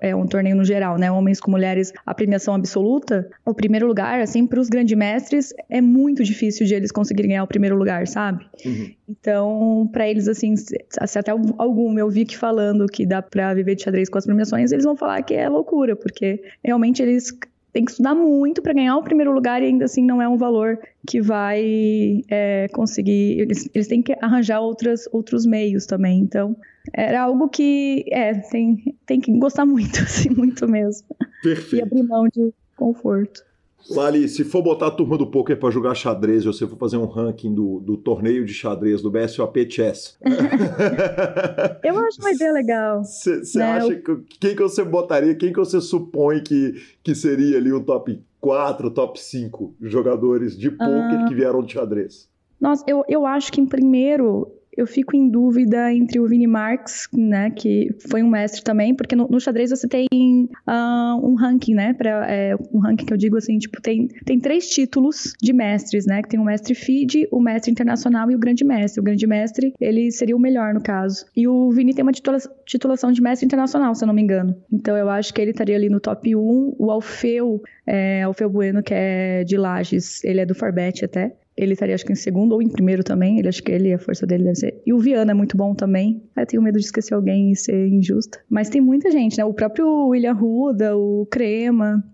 é um torneio no geral, né? Homens com mulheres, a premiação absoluta, o primeiro lugar, assim, para os grandes mestres, é muito difícil de eles conseguirem ganhar o primeiro lugar, sabe? Uhum. Então, para eles, assim, se até algum eu vi que falando que dá para viver de xadrez com as premiações, eles vão falar que é loucura, porque realmente eles tem que estudar muito para ganhar o primeiro lugar e ainda assim não é um valor que vai é, conseguir. Eles, eles têm que arranjar outras, outros meios também. Então, era algo que é, tem, tem que gostar muito, assim, muito mesmo. Perfeito. E abrir mão de conforto. Lali, se for botar a turma do poker para jogar xadrez, ou se for fazer um ranking do, do torneio de xadrez, do BSOP Chess. eu acho uma ideia legal. Você né? acha que quem que você botaria, quem que você supõe que, que seria ali o top 4, top 5 jogadores de poker uh... que vieram de xadrez? Nossa, eu, eu acho que em primeiro eu fico em dúvida entre o Vini Marx, né, que foi um mestre também, porque no, no xadrez você tem uh, um ranking, né, pra, é, um ranking que eu digo assim, tipo, tem, tem três títulos de mestres, né, que tem o mestre FIDE, o mestre internacional e o grande mestre. O grande mestre, ele seria o melhor no caso. E o Vini tem uma titula titulação de mestre internacional, se eu não me engano. Então eu acho que ele estaria ali no top 1. O Alfeu, é, Alfeu Bueno, que é de Lages, ele é do Forbet até ele estaria acho que em segundo ou em primeiro também. Ele acho que ele a força dele deve ser. E o Viana é muito bom também. Eu tenho medo de esquecer alguém e ser injusta. Mas tem muita gente, né? O próprio William Ruda, o Crema,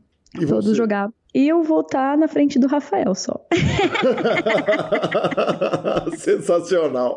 e todos você? jogavam. E eu vou estar na frente do Rafael só. Sensacional.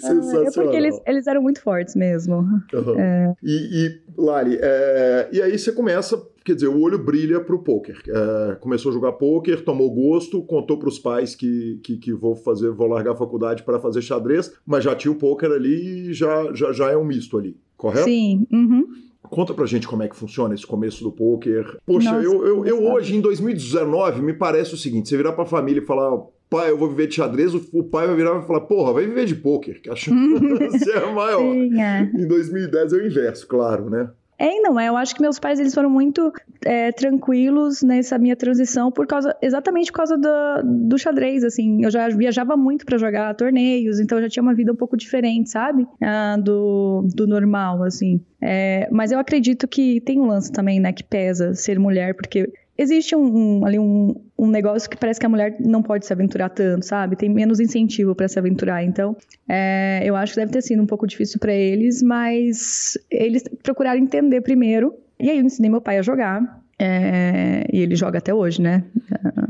Sensacional. É porque eles, eles eram muito fortes mesmo. Uhum. É... E, e, Lari, é... e aí você começa quer dizer, o olho brilha para o poker. É, começou a jogar poker, tomou gosto, contou para os pais que, que, que, vou fazer, vou largar a faculdade para fazer xadrez, mas já tinha o poker ali e já, já, já é um misto ali, correto? Sim. Uhum. Conta pra gente como é que funciona esse começo do poker. Poxa, Nossa, eu, eu, eu hoje, em 2019, me parece o seguinte: você virar pra família e falar, pai, eu vou viver de xadrez, o pai vai virar e falar, porra, vai viver de poker, que a chance é maior. Sim, é. Em 2010 é o inverso, claro, né? É não é. Eu acho que meus pais eles foram muito é, tranquilos nessa minha transição por causa exatamente por causa do, do xadrez. Assim, eu já viajava muito para jogar torneios, então eu já tinha uma vida um pouco diferente, sabe? Ah, do, do normal, assim. É, mas eu acredito que tem um lance também, né, que pesa ser mulher, porque existe um, um ali um, um, negócio que parece que a mulher não pode se aventurar tanto, sabe? Tem menos incentivo para se aventurar. Então, é, eu acho que deve ter sido um pouco difícil para eles, mas eles procuraram entender primeiro. E aí eu ensinei meu pai a jogar. É, e ele joga até hoje, né?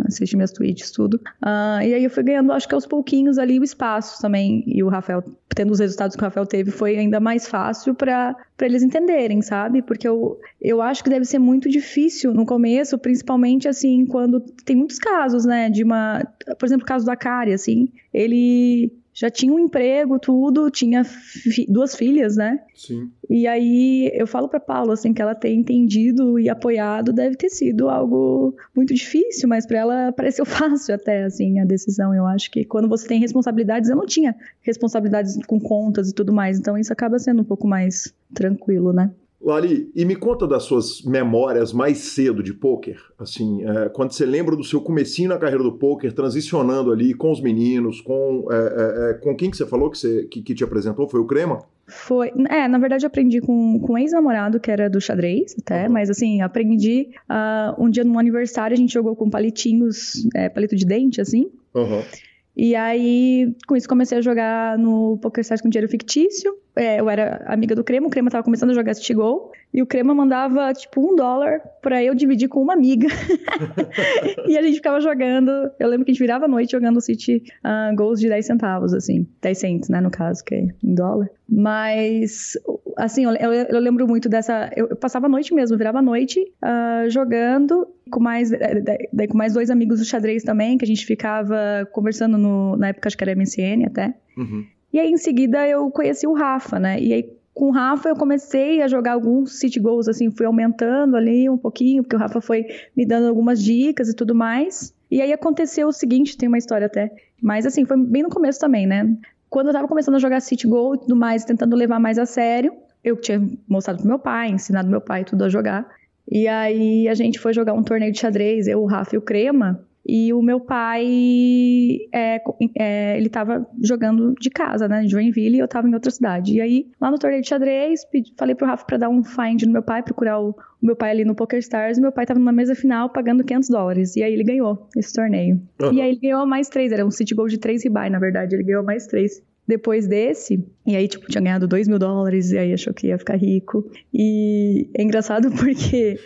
Assiste minhas tweets, tudo. Uh, e aí eu fui ganhando, acho que aos pouquinhos ali, o espaço também. E o Rafael, tendo os resultados que o Rafael teve, foi ainda mais fácil para eles entenderem, sabe? Porque eu, eu acho que deve ser muito difícil no começo, principalmente assim, quando tem muitos casos, né? De uma. Por exemplo, o caso da Kari, assim. Ele já tinha um emprego, tudo, tinha fi duas filhas, né? Sim. E aí eu falo para Paula assim que ela ter entendido e apoiado deve ter sido algo muito difícil, mas para ela pareceu fácil até assim a decisão. Eu acho que quando você tem responsabilidades, eu não tinha responsabilidades com contas e tudo mais, então isso acaba sendo um pouco mais tranquilo, né? Lali, e me conta das suas memórias mais cedo de pôquer, assim, é, quando você lembra do seu comecinho na carreira do pôquer, transicionando ali com os meninos, com, é, é, é, com quem que você falou que, você, que, que, te apresentou? Foi o Crema? Foi, é, na verdade eu aprendi com, com um ex-namorado que era do xadrez até, mas assim, aprendi uh, um dia no aniversário, a gente jogou com palitinhos, é, palito de dente, assim, uhum. E aí, com isso, comecei a jogar no PokerStars com dinheiro fictício. É, eu era amiga do Crema, o Crema tava começando a jogar City Go. E o Crema mandava, tipo, um dólar pra eu dividir com uma amiga. e a gente ficava jogando. Eu lembro que a gente virava a noite jogando City uh, Goals de 10 centavos, assim. 10 cents, né, no caso, que é em dólar. Mas assim, eu, eu, lembro muito dessa. Eu, eu, passava a noite mesmo, virava a noite uh, jogando com mais, eh, daí, com mais dois amigos do xadrez também, que a gente ficava conversando no, na época, acho que era MSN até. Uhum. E aí, em seguida, eu conheci o Rafa, né? E aí, com o Rafa, eu comecei a jogar alguns city goals, assim, fui aumentando ali um pouquinho, porque o Rafa foi me dando algumas dicas e tudo mais. E aí aconteceu o seguinte, tem uma história até. Mas assim, foi bem no começo também, né? Quando eu tava começando a jogar City Go e tudo mais, tentando levar mais a sério, eu tinha mostrado pro meu pai, ensinado meu pai tudo a jogar. E aí a gente foi jogar um torneio de xadrez, eu, o Rafa e o Crema. E o meu pai, é, é, ele tava jogando de casa, né, em Joinville, e eu tava em outra cidade. E aí, lá no torneio de xadrez, pedi, falei pro Rafa pra dar um find no meu pai, procurar o, o meu pai ali no PokerStars, e meu pai tava numa mesa final pagando 500 dólares. E aí ele ganhou esse torneio. Uhum. E aí ele ganhou mais três, era um City Gold de três ribai, na verdade, ele ganhou mais três depois desse, e aí, tipo, tinha ganhado 2 mil dólares, e aí achou que ia ficar rico. E é engraçado porque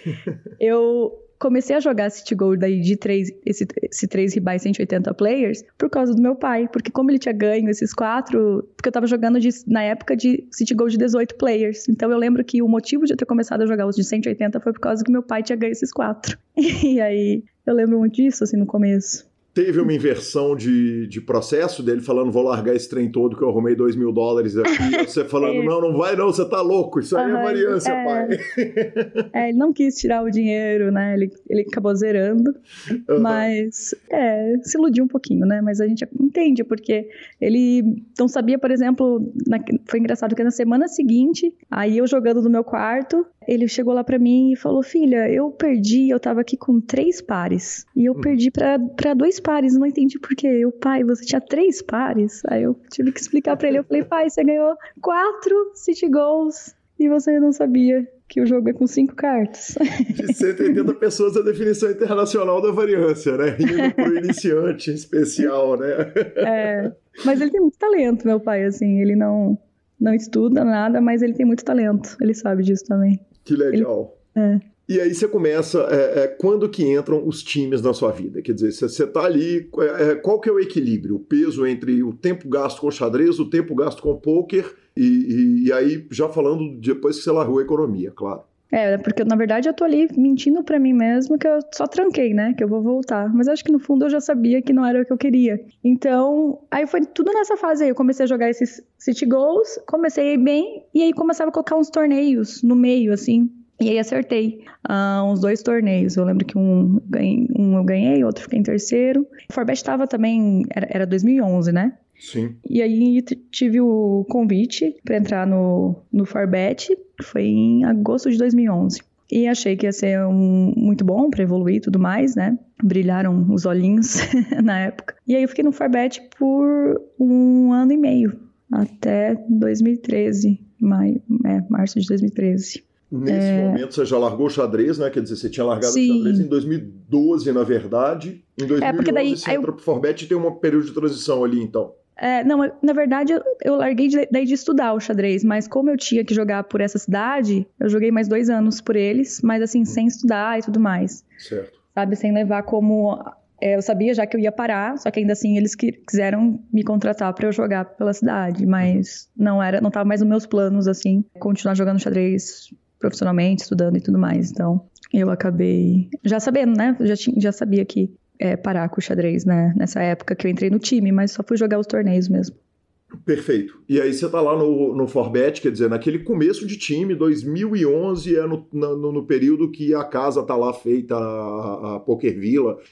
eu comecei a jogar City Gold daí de três, esse, esse 3 ribai 180 players por causa do meu pai, porque como ele tinha ganho esses quatro, porque eu tava jogando de, na época de City Gold de 18 players, então eu lembro que o motivo de eu ter começado a jogar os de 180 foi por causa que meu pai tinha ganho esses quatro. E aí eu lembro muito disso, assim, no começo teve uma inversão de, de processo dele falando, vou largar esse trem todo que eu arrumei dois mil dólares aqui. você falando, não, não vai não, você tá louco, isso aí uhum, é variância, é... pai. É, ele não quis tirar o dinheiro, né? Ele, ele acabou zerando. Uhum. Mas, é, se iludiu um pouquinho, né? Mas a gente entende, porque ele não sabia, por exemplo, na, foi engraçado que na semana seguinte, aí eu jogando no meu quarto, ele chegou lá para mim e falou: Filha, eu perdi, eu tava aqui com três pares. E eu hum. perdi para dois pares, não entendi por quê. Eu, pai, você tinha três pares? Aí eu tive que explicar para ele. Eu falei: Pai, você ganhou quatro City Goals e você não sabia que o jogo é com cinco cartas. De 180 pessoas a definição internacional da variância, né? Indo pro iniciante especial, né? É, mas ele tem muito talento, meu pai, assim, ele não, não estuda nada, mas ele tem muito talento, ele sabe disso também. Que legal. Ele, é. E aí você começa, é, é, quando que entram os times na sua vida? Quer dizer, você está ali, é, é, qual que é o equilíbrio? O peso entre o tempo gasto com xadrez, o tempo gasto com poker, e, e, e aí já falando depois que você largou a economia, claro. É, porque na verdade eu tô ali mentindo para mim mesma que eu só tranquei, né? Que eu vou voltar. Mas acho que no fundo eu já sabia que não era o que eu queria. Então, aí foi tudo nessa fase aí. Eu comecei a jogar esses City Goals, comecei bem, e aí começava a colocar uns torneios no meio, assim. E aí acertei uh, uns dois torneios. Eu lembro que um, um eu ganhei, outro fiquei em terceiro. O Forbet estava também, era, era 2011, né? Sim. E aí tive o convite para entrar no, no Forbet. Foi em agosto de 2011. E achei que ia ser um, muito bom para evoluir e tudo mais, né? Brilharam os olhinhos na época. E aí eu fiquei no Farbet por um ano e meio, até 2013, maio, é, março de 2013. Nesse é... momento você já largou o xadrez, né? Quer dizer, você tinha largado Sim. o xadrez em 2012, na verdade. Em 2011 é, porque daí, você entra eu... pro Forbet e tem um período de transição ali, então. É, não, na verdade eu, eu larguei de, daí de estudar o xadrez, mas como eu tinha que jogar por essa cidade, eu joguei mais dois anos por eles, mas assim, sem estudar e tudo mais. Certo. Sabe, sem levar como. É, eu sabia já que eu ia parar, só que ainda assim eles que, quiseram me contratar para eu jogar pela cidade, mas não era, não tava mais nos meus planos, assim, continuar jogando xadrez profissionalmente, estudando e tudo mais. Então, eu acabei já sabendo, né? Já, tinha, já sabia que é, parar com o xadrez né, nessa época que eu entrei no time, mas só fui jogar os torneios mesmo. Perfeito. E aí você tá lá no, no Forbet, quer dizer, naquele começo de time, 2011 é no, no, no período que a casa tá lá feita, a, a Poker.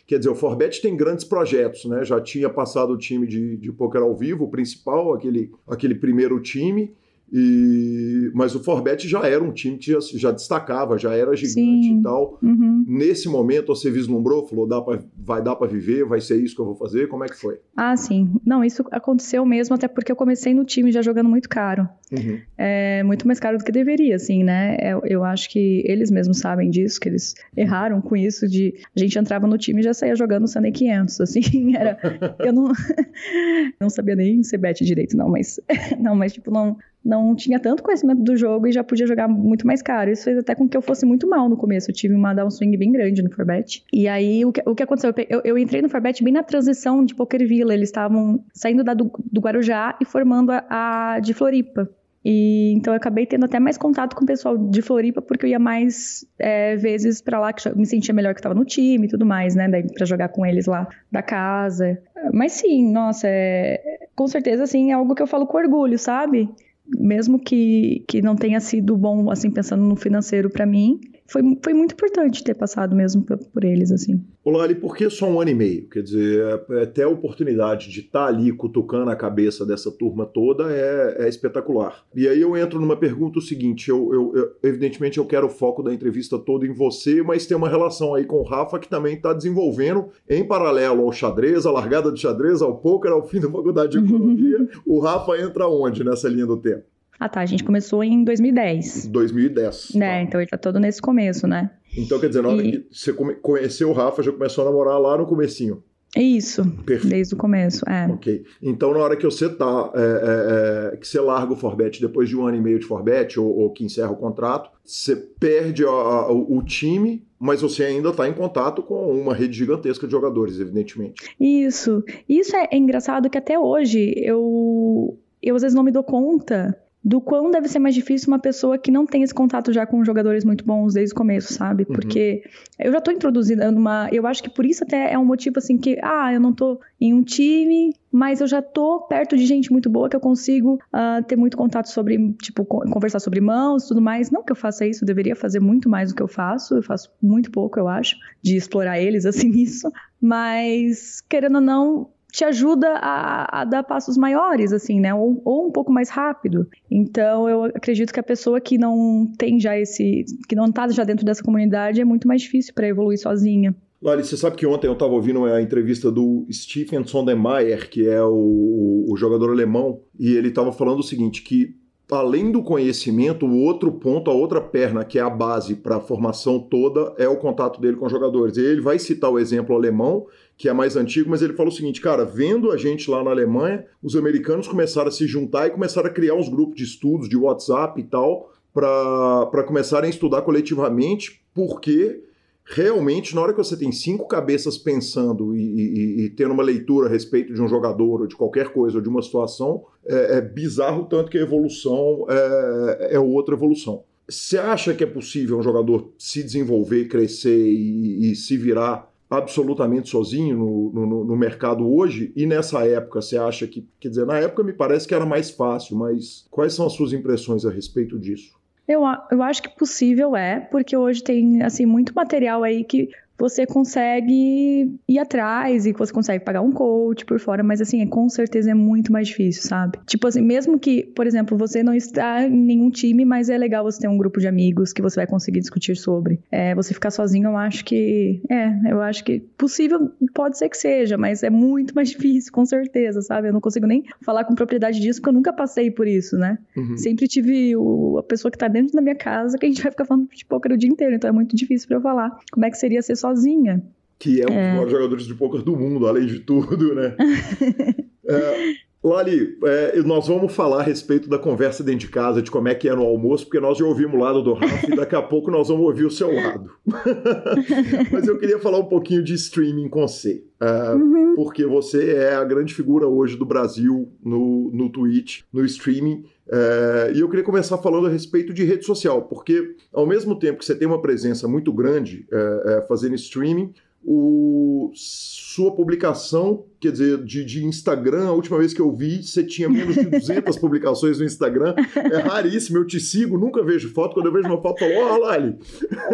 Quer dizer, o Forbet tem grandes projetos, né? Já tinha passado o time de, de poker ao vivo, o principal, aquele, aquele primeiro time. E, mas o Forbet já era um time que já, já destacava, já era gigante Sim. e tal. Uhum. Nesse momento você vislumbrou, falou, dá pra, vai dar para viver, vai ser isso que eu vou fazer? Como é que foi? Ah, sim. Não, isso aconteceu mesmo, até porque eu comecei no time já jogando muito caro. Uhum. É muito mais caro do que deveria, assim, né? Eu, é, eu acho que eles mesmos sabem disso, que eles erraram com isso de a gente entrava no time e já saía jogando o Sunday 500, assim, era eu não não sabia nem ser bet direito não, mas não, mas tipo não não tinha tanto conhecimento do jogo e já podia jogar muito mais caro. Isso fez até com que eu fosse muito mal no começo. Eu tive uma downswing bem grande no Forbet. E aí, o que, o que aconteceu? Eu, eu entrei no Forbet bem na transição de Poker Villa. Eles estavam saindo da, do, do Guarujá e formando a, a de Floripa. E então eu acabei tendo até mais contato com o pessoal de Floripa, porque eu ia mais é, vezes para lá, que me sentia melhor que estava no time e tudo mais, né? Daí pra jogar com eles lá da casa. Mas sim, nossa, é, com certeza, assim, é algo que eu falo com orgulho, sabe? Mesmo que, que não tenha sido bom, assim, pensando no financeiro para mim, foi, foi muito importante ter passado mesmo por, por eles, assim. Olá, e por que só um ano e meio? Quer dizer, é, é até a oportunidade de estar tá ali cutucando a cabeça dessa turma toda é, é espetacular. E aí eu entro numa pergunta o seguinte: eu, eu, eu, evidentemente eu quero o foco da entrevista todo em você, mas tem uma relação aí com o Rafa que também está desenvolvendo em paralelo ao xadrez, à largada de xadrez, ao poker, ao fim da faculdade de economia. o Rafa entra onde nessa linha do tempo? Ah, tá. A gente começou em 2010. 2010. Né, tá. então ele tá todo nesse começo, né? Então, quer dizer, na hora e... que você conheceu o Rafa, já começou a namorar lá no comecinho. Isso, Perfeito. desde o começo, é. Ok. Então, na hora que você tá, é, é, é, que você larga o Forbet depois de um ano e meio de Forbet, ou, ou que encerra o contrato, você perde a, a, o, time, mas você ainda está em contato com uma rede gigantesca de jogadores, evidentemente. Isso. Isso é, é engraçado que até hoje eu, eu às vezes não me dou conta do quão deve ser mais difícil uma pessoa que não tem esse contato já com jogadores muito bons desde o começo, sabe? Uhum. Porque uhum. eu já tô introduzida numa. Eu acho que por isso até é um motivo assim que, ah, eu não tô em um time, mas eu já tô perto de gente muito boa que eu consigo uh, ter muito contato sobre, tipo, conversar sobre mãos e tudo mais. Não que eu faça isso, eu deveria fazer muito mais do que eu faço, eu faço muito pouco, eu acho, de explorar eles assim nisso. Mas, querendo ou não, te ajuda a, a, dar passos maiores, assim, né? Ou, ou, um pouco mais rápido. Então, eu acredito que a pessoa que não tem já esse, que não está já dentro dessa comunidade, é muito mais difícil para evoluir sozinha. Lali, você sabe que ontem eu estava ouvindo a entrevista do Stephen Sondermeier, que é o, o jogador alemão, e ele estava falando o seguinte, que além do conhecimento, o outro ponto, a outra perna, que é a base para a formação toda, é o contato dele com os jogadores. Ele vai citar o exemplo alemão, que é mais antigo, mas ele fala o seguinte, cara, vendo a gente lá na Alemanha, os americanos começaram a se juntar e começaram a criar uns grupos de estudos, de WhatsApp e tal, para começarem a estudar coletivamente, porque realmente, na hora que você tem cinco cabeças pensando e, e, e, tendo uma leitura a respeito de um jogador, ou de qualquer coisa, ou de uma situação, é, é bizarro tanto que a evolução é, é, outra evolução. Você acha que é possível um jogador se desenvolver, crescer e, e se virar absolutamente sozinho no, no, no, mercado hoje? E nessa época, você acha que. Quer dizer, na época me parece que era mais fácil, mas quais são as suas impressões a respeito disso? Eu, eu acho que possível é, porque hoje tem assim muito material aí que você consegue ir atrás e você consegue pagar um coach por fora, mas assim, com certeza é muito mais difícil, sabe? Tipo assim, mesmo que, por exemplo, você não está em nenhum time, mas é legal você ter um grupo de amigos que você vai conseguir discutir sobre. É, você ficar sozinho, eu acho que. É, eu acho que possível pode ser que seja, mas é muito mais difícil, com certeza, sabe? Eu não consigo nem falar com propriedade disso, porque eu nunca passei por isso, né? Uhum. Sempre tive o, a pessoa que tá dentro da minha casa que a gente vai ficar falando de poker o dia inteiro, então é muito difícil para eu falar como é que seria ser sozinha. Que é um dos é. maiores jogadores de poker do mundo, além de tudo, né? é, Lali, é, nós vamos falar a respeito da conversa dentro de casa, de como é que é no almoço, porque nós já ouvimos o lado do Rafa e daqui a pouco nós vamos ouvir o seu lado. Mas eu queria falar um pouquinho de streaming com você, é, uhum. porque você é a grande figura hoje do Brasil no, no Twitch, no streaming. É, e eu queria começar falando a respeito de rede social, porque ao mesmo tempo que você tem uma presença muito grande é, fazendo streaming, o, sua publicação, quer dizer, de, de, Instagram, a última vez que eu vi, você tinha menos de 200 publicações no Instagram. É raríssimo, eu te sigo, nunca vejo foto. Quando eu vejo uma foto, eu falo, ó, oh, Lali.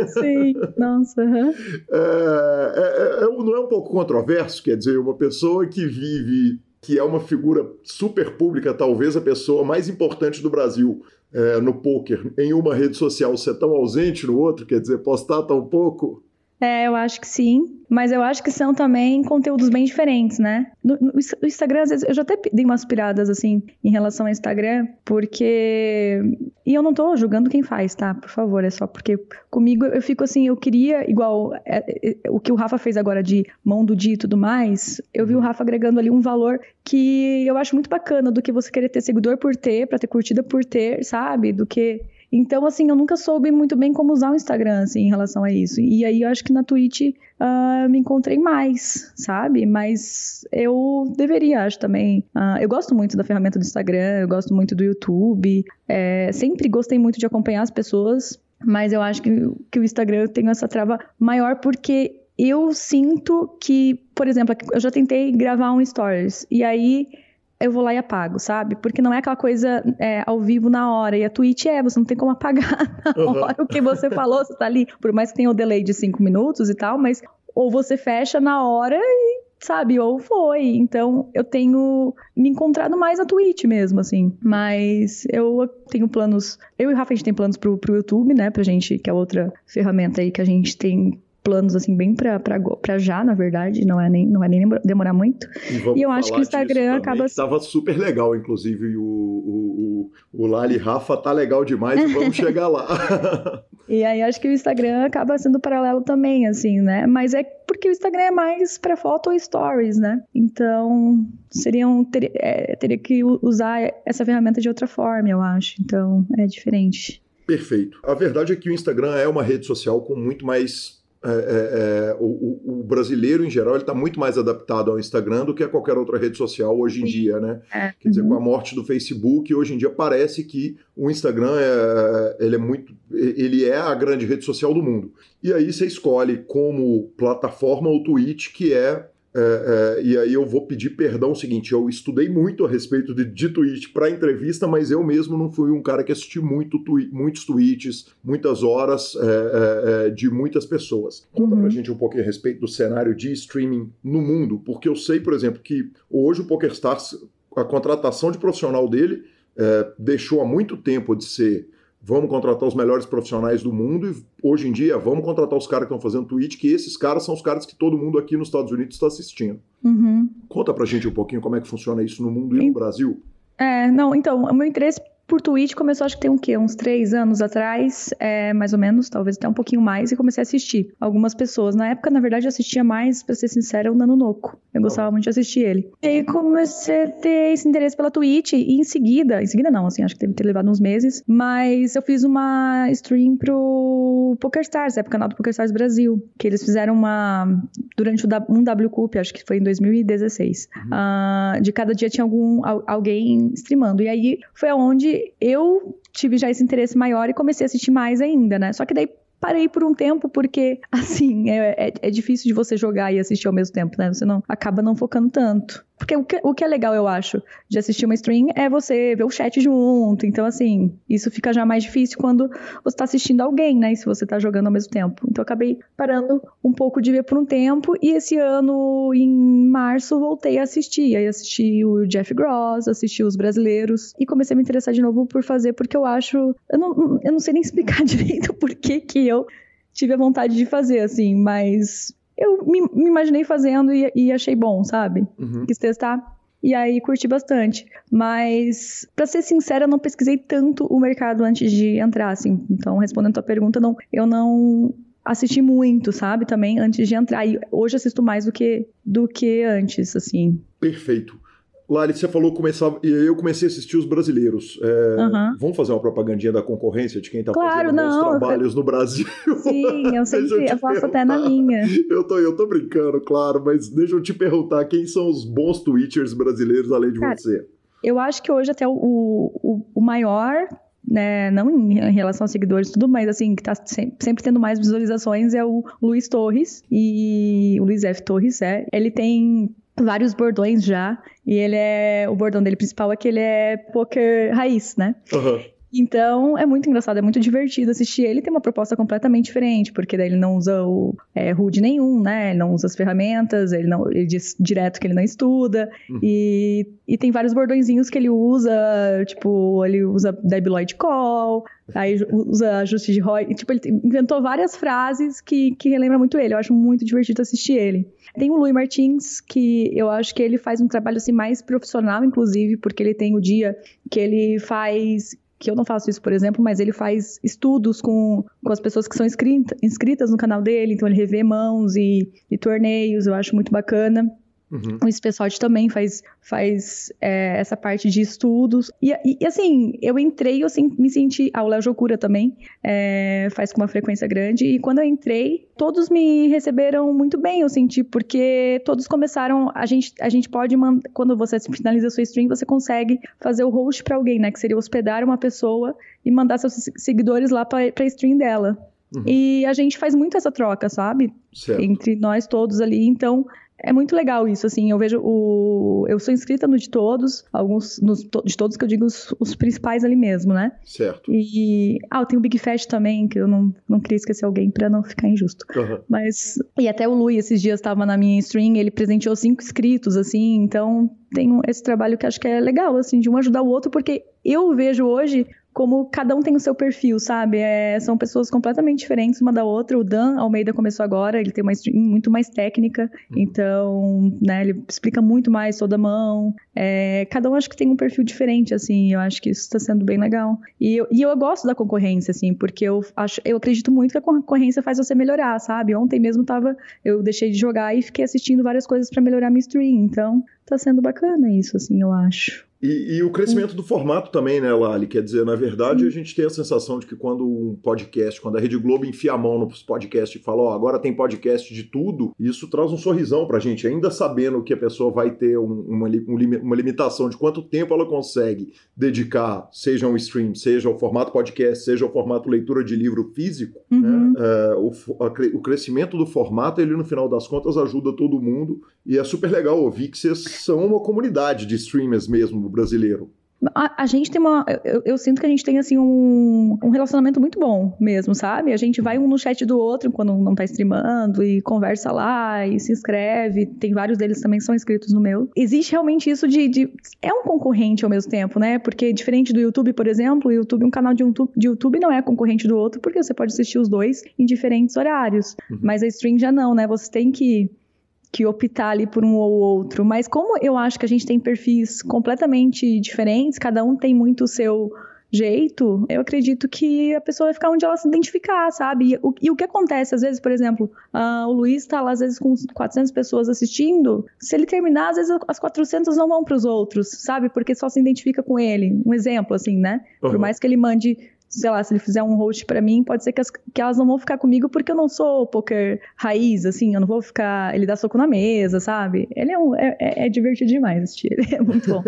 Sim, nossa. Uhum. É, é, é, não é um pouco controverso, quer dizer, uma pessoa que vive, que é uma figura super pública, talvez a pessoa mais importante do Brasil, é, no poker, em uma rede social ser tão ausente no outro, quer dizer, postar tão pouco. É, eu acho que sim. Mas eu acho que são também conteúdos bem diferentes, né? No, no, no, Instagram, às vezes, eu já até dei umas piradas, assim, em relação ao Instagram, porque. E eu não tô julgando quem faz, tá? Por favor, é só porque comigo eu fico assim, eu queria, igual é, é, o que o Rafa fez agora de mão do dia e tudo mais, eu vi o Rafa agregando ali um valor que eu acho muito bacana do que você querer ter seguidor por ter, pra ter curtida por ter, sabe? Do que então, assim, eu nunca soube muito bem como usar o Instagram, assim, em relação a isso. E aí eu acho que na Twitch uh, me encontrei mais, sabe? Mas eu deveria, acho também. Uh, eu gosto muito da ferramenta do Instagram, eu gosto muito do YouTube. É, sempre gostei muito de acompanhar as pessoas, mas eu acho que, que o Instagram tem essa trava maior porque eu sinto que, por exemplo, eu já tentei gravar um stories e aí eu vou lá e apago, sabe? Porque não é aquela coisa é, ao vivo na hora. E a Twitch é, você não tem como apagar na uhum. hora o que você falou, você tá ali, por mais que tenha o delay de cinco minutos e tal, mas ou você fecha na hora e sabe? Ou foi. Então, eu tenho me encontrado mais na Twitch mesmo, assim. Mas eu tenho planos. Eu e o Rafa, a gente tem planos pro, pro YouTube, né? Pra gente, que é outra ferramenta aí que a gente tem planos assim bem para já, na verdade, não é nem não é nem demorar muito. E, e eu acho que o Instagram acaba estava super legal, inclusive o, o, o, o Lali Rafa tá legal demais e vamos chegar lá. e aí acho que o Instagram acaba sendo paralelo também, assim, né? Mas é porque o Instagram é mais para foto ou stories, né? Então seriam ter, é, teria que usar essa ferramenta de outra forma, eu acho. Então é diferente. Perfeito. A verdade é que o Instagram é uma rede social com muito mais é, é, é, o, o, brasileiro em geral está muito mais adaptado ao Instagram do que a qualquer outra rede social hoje em dia, né? É. Quer dizer, uhum. com a morte do Facebook, hoje em dia parece que o Instagram é, ele é muito, ele é a grande rede social do mundo. E aí você escolhe como plataforma o Twitch, que é é, é, e aí eu vou pedir perdão o seguinte, eu estudei muito a respeito de, de tweet para entrevista, mas eu mesmo não fui um cara que assisti muito muitos tweets, muitas horas é, é, é de muitas pessoas. Conta uhum. pra gente um pouquinho a respeito do cenário de streaming no mundo, porque eu sei, por exemplo, que hoje o PokerStars, a contratação de profissional dele é, deixou há muito tempo de ser vamos contratar os melhores profissionais do mundo e hoje em dia vamos contratar os caras que estão fazendo Twitch, que esses caras são os caras que todo mundo aqui nos Estados Unidos está assistindo. Uhum. Conta pra gente um pouquinho como é que funciona isso no mundo e no Brasil. É, não, então, o meu interesse por Twitch começou, acho que tem um quê? Uns três anos atrás, é, mais ou menos, talvez até um pouquinho mais, e comecei a assistir algumas pessoas. Na época, na verdade, eu assistia mais, pra ser sincera, o Nano Noco. Eu gostava muito de assistir ele. E aí comecei a ter esse interesse pela Twitch, e em seguida, em seguida não, assim, acho que deve ter levado uns meses, mas eu fiz uma stream pro PokerStars, época canal do PokerStars Brasil, que eles fizeram uma, durante um W Cup, acho que foi em 2016. Uhum. Uh, de cada dia tinha algum, alguém streamando. E aí foi aonde eu tive já esse interesse maior e comecei a assistir mais ainda, né? Só que daí parei por um tempo porque, assim, é, é, é, difícil de você jogar e assistir ao mesmo tempo, né? Você não acaba não focando tanto. Porque o que, o que é legal, eu acho, de assistir uma stream é você ver o chat junto. Então, assim, isso fica já mais difícil quando você tá assistindo alguém, né? Se você tá jogando ao mesmo tempo. Então, eu acabei parando um pouco de ver por um tempo. E esse ano, em março, voltei a assistir. Aí assisti o Jeff Gross, assisti os brasileiros. E comecei a me interessar de novo por fazer, porque eu acho. Eu não, eu não sei nem explicar direito por que, que eu tive a vontade de fazer, assim, mas eu me, me imaginei fazendo e, e, achei bom, sabe? Uhum. Quis testar. E aí curti bastante. Mas, para ser sincera, eu não pesquisei tanto o mercado antes de entrar, assim. Então, respondendo a tua pergunta, não, eu não assisti muito, sabe? Também antes de entrar. E hoje assisto mais do que, do que antes, assim. Perfeito. Lari, você falou começar, e eu comecei a assistir os brasileiros. É, uhum. Vamos fazer uma propagandinha da concorrência de quem está claro, fazendo não, trabalhos eu... no Brasil? Sim, eu sempre eu, faço até na minha. Eu tô, eu tô brincando, claro, mas deixa eu te perguntar, quem são os bons Twitchers brasileiros além de Cara, você? Eu acho que hoje até o, o, o maior né, não em relação a seguidores tudo, mas assim, que tá sempre, sempre, tendo mais visualizações é o Luiz Torres e o Luiz F. Torres, é. Ele tem vários bordões já. E ele é. O bordão dele principal é que ele é poker raiz, né? Uhum. Então é muito engraçado, é muito divertido assistir ele. Tem uma proposta completamente diferente, porque daí ele não usa o é, HUD nenhum, né? Ele não usa as ferramentas, ele, não, ele diz direto que ele não estuda. Uhum. E, e tem vários bordõezinhos que ele usa, tipo, ele usa Debbie Lloyd Call, aí usa ajuste de ROI. E, tipo, ele inventou várias frases que, que relembram muito ele. Eu acho muito divertido assistir ele. Tem o Louis Martins, que eu acho que ele faz um trabalho assim mais profissional, inclusive, porque ele tem o dia que ele faz que eu não faço isso, por exemplo, mas ele faz estudos com, com as pessoas que são inscrita, inscritas no canal dele, então ele revê mãos e, e torneios, eu acho muito bacana. Uhum. O Spessot também faz, faz é, essa parte de estudos. E, e, e, assim, eu entrei eu assim, me senti. Ah, o Léo Jocura também é, faz com uma frequência grande. E quando eu entrei, todos me receberam muito bem, eu senti, porque todos começaram. A gente, a gente pode. Mandar, quando você finaliza a sua stream, você consegue fazer o host para alguém, né? Que seria hospedar uma pessoa e mandar seus seguidores lá para a stream dela. Uhum. E a gente faz muito essa troca, sabe? Certo. Entre nós todos ali. Então, é muito legal isso, assim, eu vejo o... Eu sou inscrita no de todos, alguns nos, de todos que eu digo os, os principais ali mesmo, né? Certo. E... Ah, tenho o Big Fast também, que eu não, não queria esquecer alguém pra não ficar injusto. Uhum. Mas... E até o Lui, esses dias, estava na minha stream, ele presenteou cinco inscritos, assim, então tem esse trabalho que acho que é legal, assim, de um ajudar o outro, porque eu vejo hoje como cada um tem o seu perfil, sabe? É, são pessoas completamente diferentes uma da outra. O Dan Almeida começou agora, ele tem uma stream muito mais técnica, uhum. então, né, ele explica muito mais toda a mão. É, cada um acho que tem um perfil diferente, assim, eu acho que isso está sendo bem legal. E eu, e eu gosto da concorrência, assim, porque eu acho, eu acredito muito que a concorrência faz você melhorar, sabe? Ontem mesmo tava, eu deixei de jogar e fiquei assistindo várias coisas para melhorar minha stream, então tá sendo bacana isso, assim, eu acho. E, e, o crescimento do formato também, né, Lali? Quer dizer, na verdade, a gente tem a sensação de que quando um podcast, quando a Rede Globo enfia a mão nos podcasts e fala, ó, oh, agora tem podcast de tudo, isso traz um sorrisão pra gente, ainda sabendo que a pessoa vai ter um, uma, uma limitação de quanto tempo ela consegue dedicar, seja um stream, seja o formato podcast, seja o formato leitura de livro físico, né? uhum. né? É, o, a, o crescimento do formato, ele no final das contas ajuda todo mundo e é super legal ouvir que vocês são uma comunidade de streamers mesmo brasileiro. A, a, gente tem uma. Eu, eu, sinto que a gente tem, assim, um, um relacionamento muito bom mesmo, sabe? A gente vai um no chat do outro quando não tá streamando e conversa lá e se inscreve. Tem vários deles também que são inscritos no meu. Existe realmente isso de, de. É um concorrente ao mesmo tempo, né? Porque diferente do YouTube, por exemplo, o YouTube, um canal de YouTube, de YouTube não é concorrente do outro, porque você pode assistir os dois em diferentes horários. Uhum. Mas a stream já não, né? Você tem que que optar ali por um ou outro. Mas como eu acho que a gente tem perfis completamente diferentes, cada um tem muito o seu jeito, eu acredito que a pessoa vai ficar onde ela se identificar, sabe? E o, e o que acontece, às vezes, por exemplo, uh, o Luiz tá lá, às vezes, com 400 pessoas assistindo, se ele terminar, às vezes as 400 não vão para os outros, sabe? Porque só se identifica com ele. Um exemplo, assim, né? Uhum. Por mais que ele mande sei lá, se ele fizer um host para mim, pode ser que, as, que, elas não vão ficar comigo porque eu não sou poker raiz, assim, eu não vou ficar. Ele dá soco na mesa, sabe? Ele é, um, é, é, é divertido demais assistir, ele é muito bom.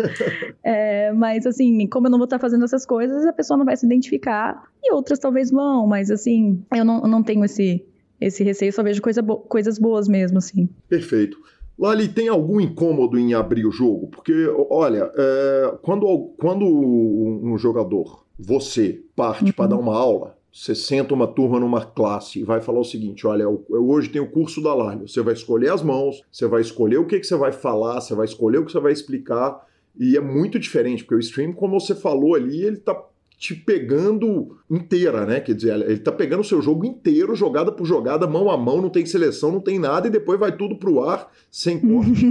é, mas, assim, como eu não vou estar fazendo essas coisas, a pessoa não vai se identificar. E outras talvez vão, mas, assim, eu não, não tenho esse, esse receio, só vejo coisa bo coisas boas mesmo, assim. Perfeito. Lali, tem algum incômodo em abrir o jogo? Porque, olha, é, quando, quando um jogador, você, parte uhum. para dar uma aula, você senta uma turma numa classe e vai falar o seguinte: olha, eu, eu hoje tenho o curso da Lali. Você vai escolher as mãos, você vai escolher o que, que você vai falar, você vai escolher o que você vai explicar. E é muito diferente, porque o stream, como você falou ali, ele está te pegando inteira, né? Quer dizer, ele tá pegando o seu jogo inteiro, jogada por jogada, mão a mão, não tem seleção, não tem nada, e depois vai tudo pro ar, sem corte.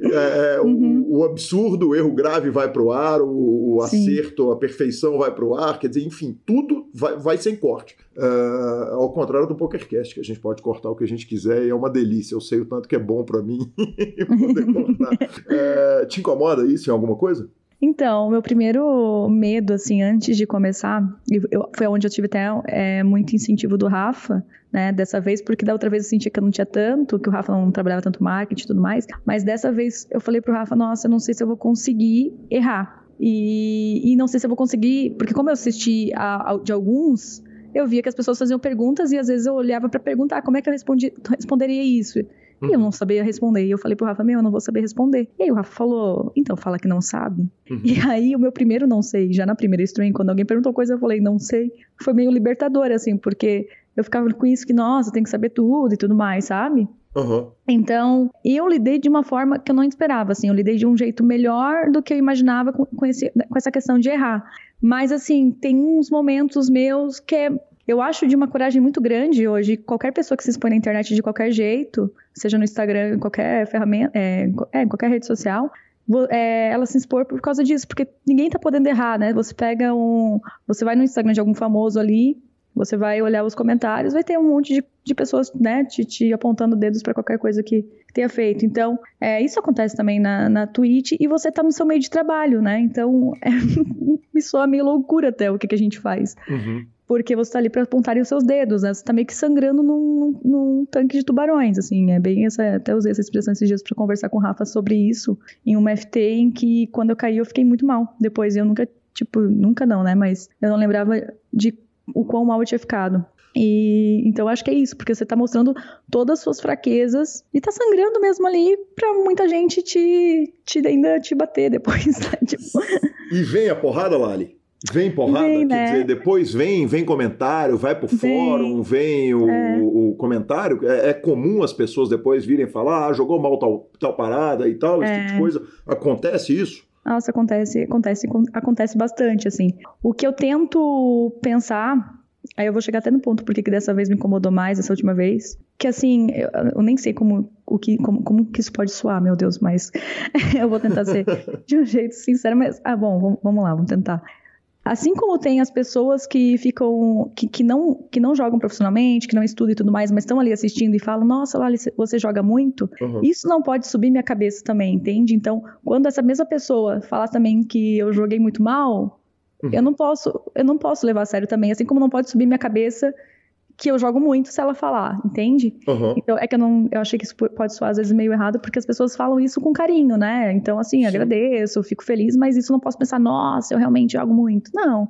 é, uhum. o, o, absurdo, o erro grave vai pro ar, o, o acerto, a perfeição vai pro ar, quer dizer, enfim, tudo vai, vai sem corte. Uh, ao contrário do PokerCast, que a gente pode cortar o que a gente quiser e é uma delícia. Eu sei o tanto que é bom para mim poder cortar. Uh, te incomoda isso em alguma coisa? Então, meu primeiro medo, assim, antes de começar, eu, foi onde eu tive até é, muito incentivo do Rafa, né, dessa vez, porque da outra vez eu sentia que eu não tinha tanto, que o Rafa não trabalhava tanto marketing e tudo mais, mas dessa vez eu falei pro Rafa, nossa, eu não sei se eu vou conseguir errar. E, e não sei se eu vou conseguir, porque como eu assisti a, a, de alguns, eu via que as pessoas faziam perguntas e às vezes eu olhava para perguntar ah, como é que eu respondi, responderia isso. E eu não sabia responder. E eu falei pro Rafa, meu, eu não vou saber responder. E aí o Rafa falou, então fala que não sabe. Uhum. E aí o meu primeiro não sei, já na primeira stream, quando alguém perguntou coisa, eu falei, não sei. Foi meio libertador, assim, porque eu ficava com isso que, nossa, tem que saber tudo e tudo mais, sabe? Uhum. Então, eu lidei de uma forma que eu não esperava, assim, eu lidei de um jeito melhor do que eu imaginava com, com, esse, com essa questão de errar. Mas, assim, tem uns momentos meus que é eu acho de uma coragem muito grande hoje, qualquer pessoa que se expõe na internet de qualquer jeito, seja no Instagram, em qualquer ferramenta, é, é, em qualquer rede social, é, ela se expor por causa disso, porque ninguém tá podendo errar, né? Você pega um. Você vai no Instagram de algum famoso ali, você vai olhar os comentários, vai ter um monte de, de pessoas, né, te, te apontando dedos para qualquer coisa que, que, tenha feito. Então, é, isso acontece também na, na Twitch e você tá no seu meio de trabalho, né? Então, é, me soa meio loucura até o que, que a gente faz. Uhum porque você está ali para apontar os seus dedos, né? Você está meio que sangrando num, num, tanque de tubarões, assim. É bem essa. Até usei essa expressão esses dias para conversar com o Rafa sobre isso, em uma FT em que quando eu caí eu fiquei muito mal. Depois eu nunca, tipo, nunca não, né? Mas eu não lembrava de o quão mal eu tinha ficado. E então acho que é isso, porque você tá mostrando todas as suas fraquezas e tá sangrando mesmo ali pra muita gente te, te ainda te bater depois, né? tipo... E vem a porrada, Lali? Vem porrada, vem, né? quer dizer, depois vem, vem comentário, vai pro vem. fórum, vem o, é. o comentário. É, é, comum as pessoas depois virem falar, ah, jogou mal tal, tal parada e tal, esse tipo de é. coisa. Acontece isso? Nossa, acontece, acontece, acontece bastante, assim. O que eu tento pensar, aí eu vou chegar até no ponto porque que dessa vez me incomodou mais, essa última vez, que assim, eu, eu nem sei como, o que, como, como que isso pode soar, meu Deus, mas eu vou tentar ser de um jeito sincero, mas, ah, bom, vamos lá, vamos tentar. Assim como tem as pessoas que ficam, que, que, não, que não jogam profissionalmente, que não estudam e tudo mais, mas estão ali assistindo e falam, nossa, Lali, você joga muito, uhum. isso não pode subir minha cabeça também, entende? Então, quando essa mesma pessoa falar também que eu joguei muito mal, uhum. eu não posso, eu não posso levar a sério também, assim como não pode subir minha cabeça que eu jogo muito se ela falar, entende? Uhum. Então, é que eu não. Eu achei que isso pode soar às vezes meio errado, porque as pessoas falam isso com carinho, né? Então, assim, Sim. agradeço, fico feliz, mas isso não posso pensar, nossa, eu realmente jogo muito. Não.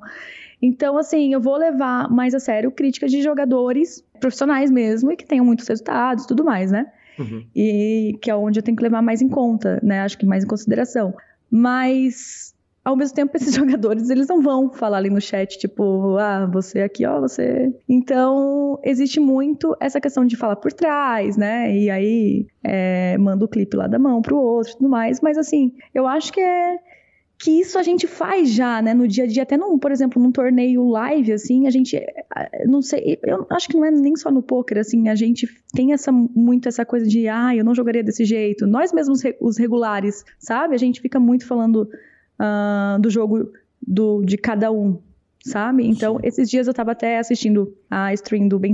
Então, assim, eu vou levar mais a sério críticas de jogadores profissionais mesmo e que tenham muitos resultados tudo mais, né? Uhum. E que é onde eu tenho que levar mais em conta, né? Acho que mais em consideração. Mas ao mesmo tempo, esses jogadores, eles não vão falar ali no chat, tipo, ah, você aqui, ó, você. Então, existe muito essa questão de falar por trás, né? E aí, é, manda o clipe lá da mão pro outro tudo mais. Mas, assim, eu acho que é. Que isso a gente faz já, né, no dia a dia, até num, por exemplo, num torneio live, assim, a gente, não sei, eu acho que não é nem só no poker, assim, a gente tem essa, muito essa coisa de, ah, eu não jogaria desse jeito. Nós mesmos, os regulares, sabe? A gente fica muito falando uh, do jogo do, de cada um, sabe? Então, esses dias eu tava até assistindo a stream do Ben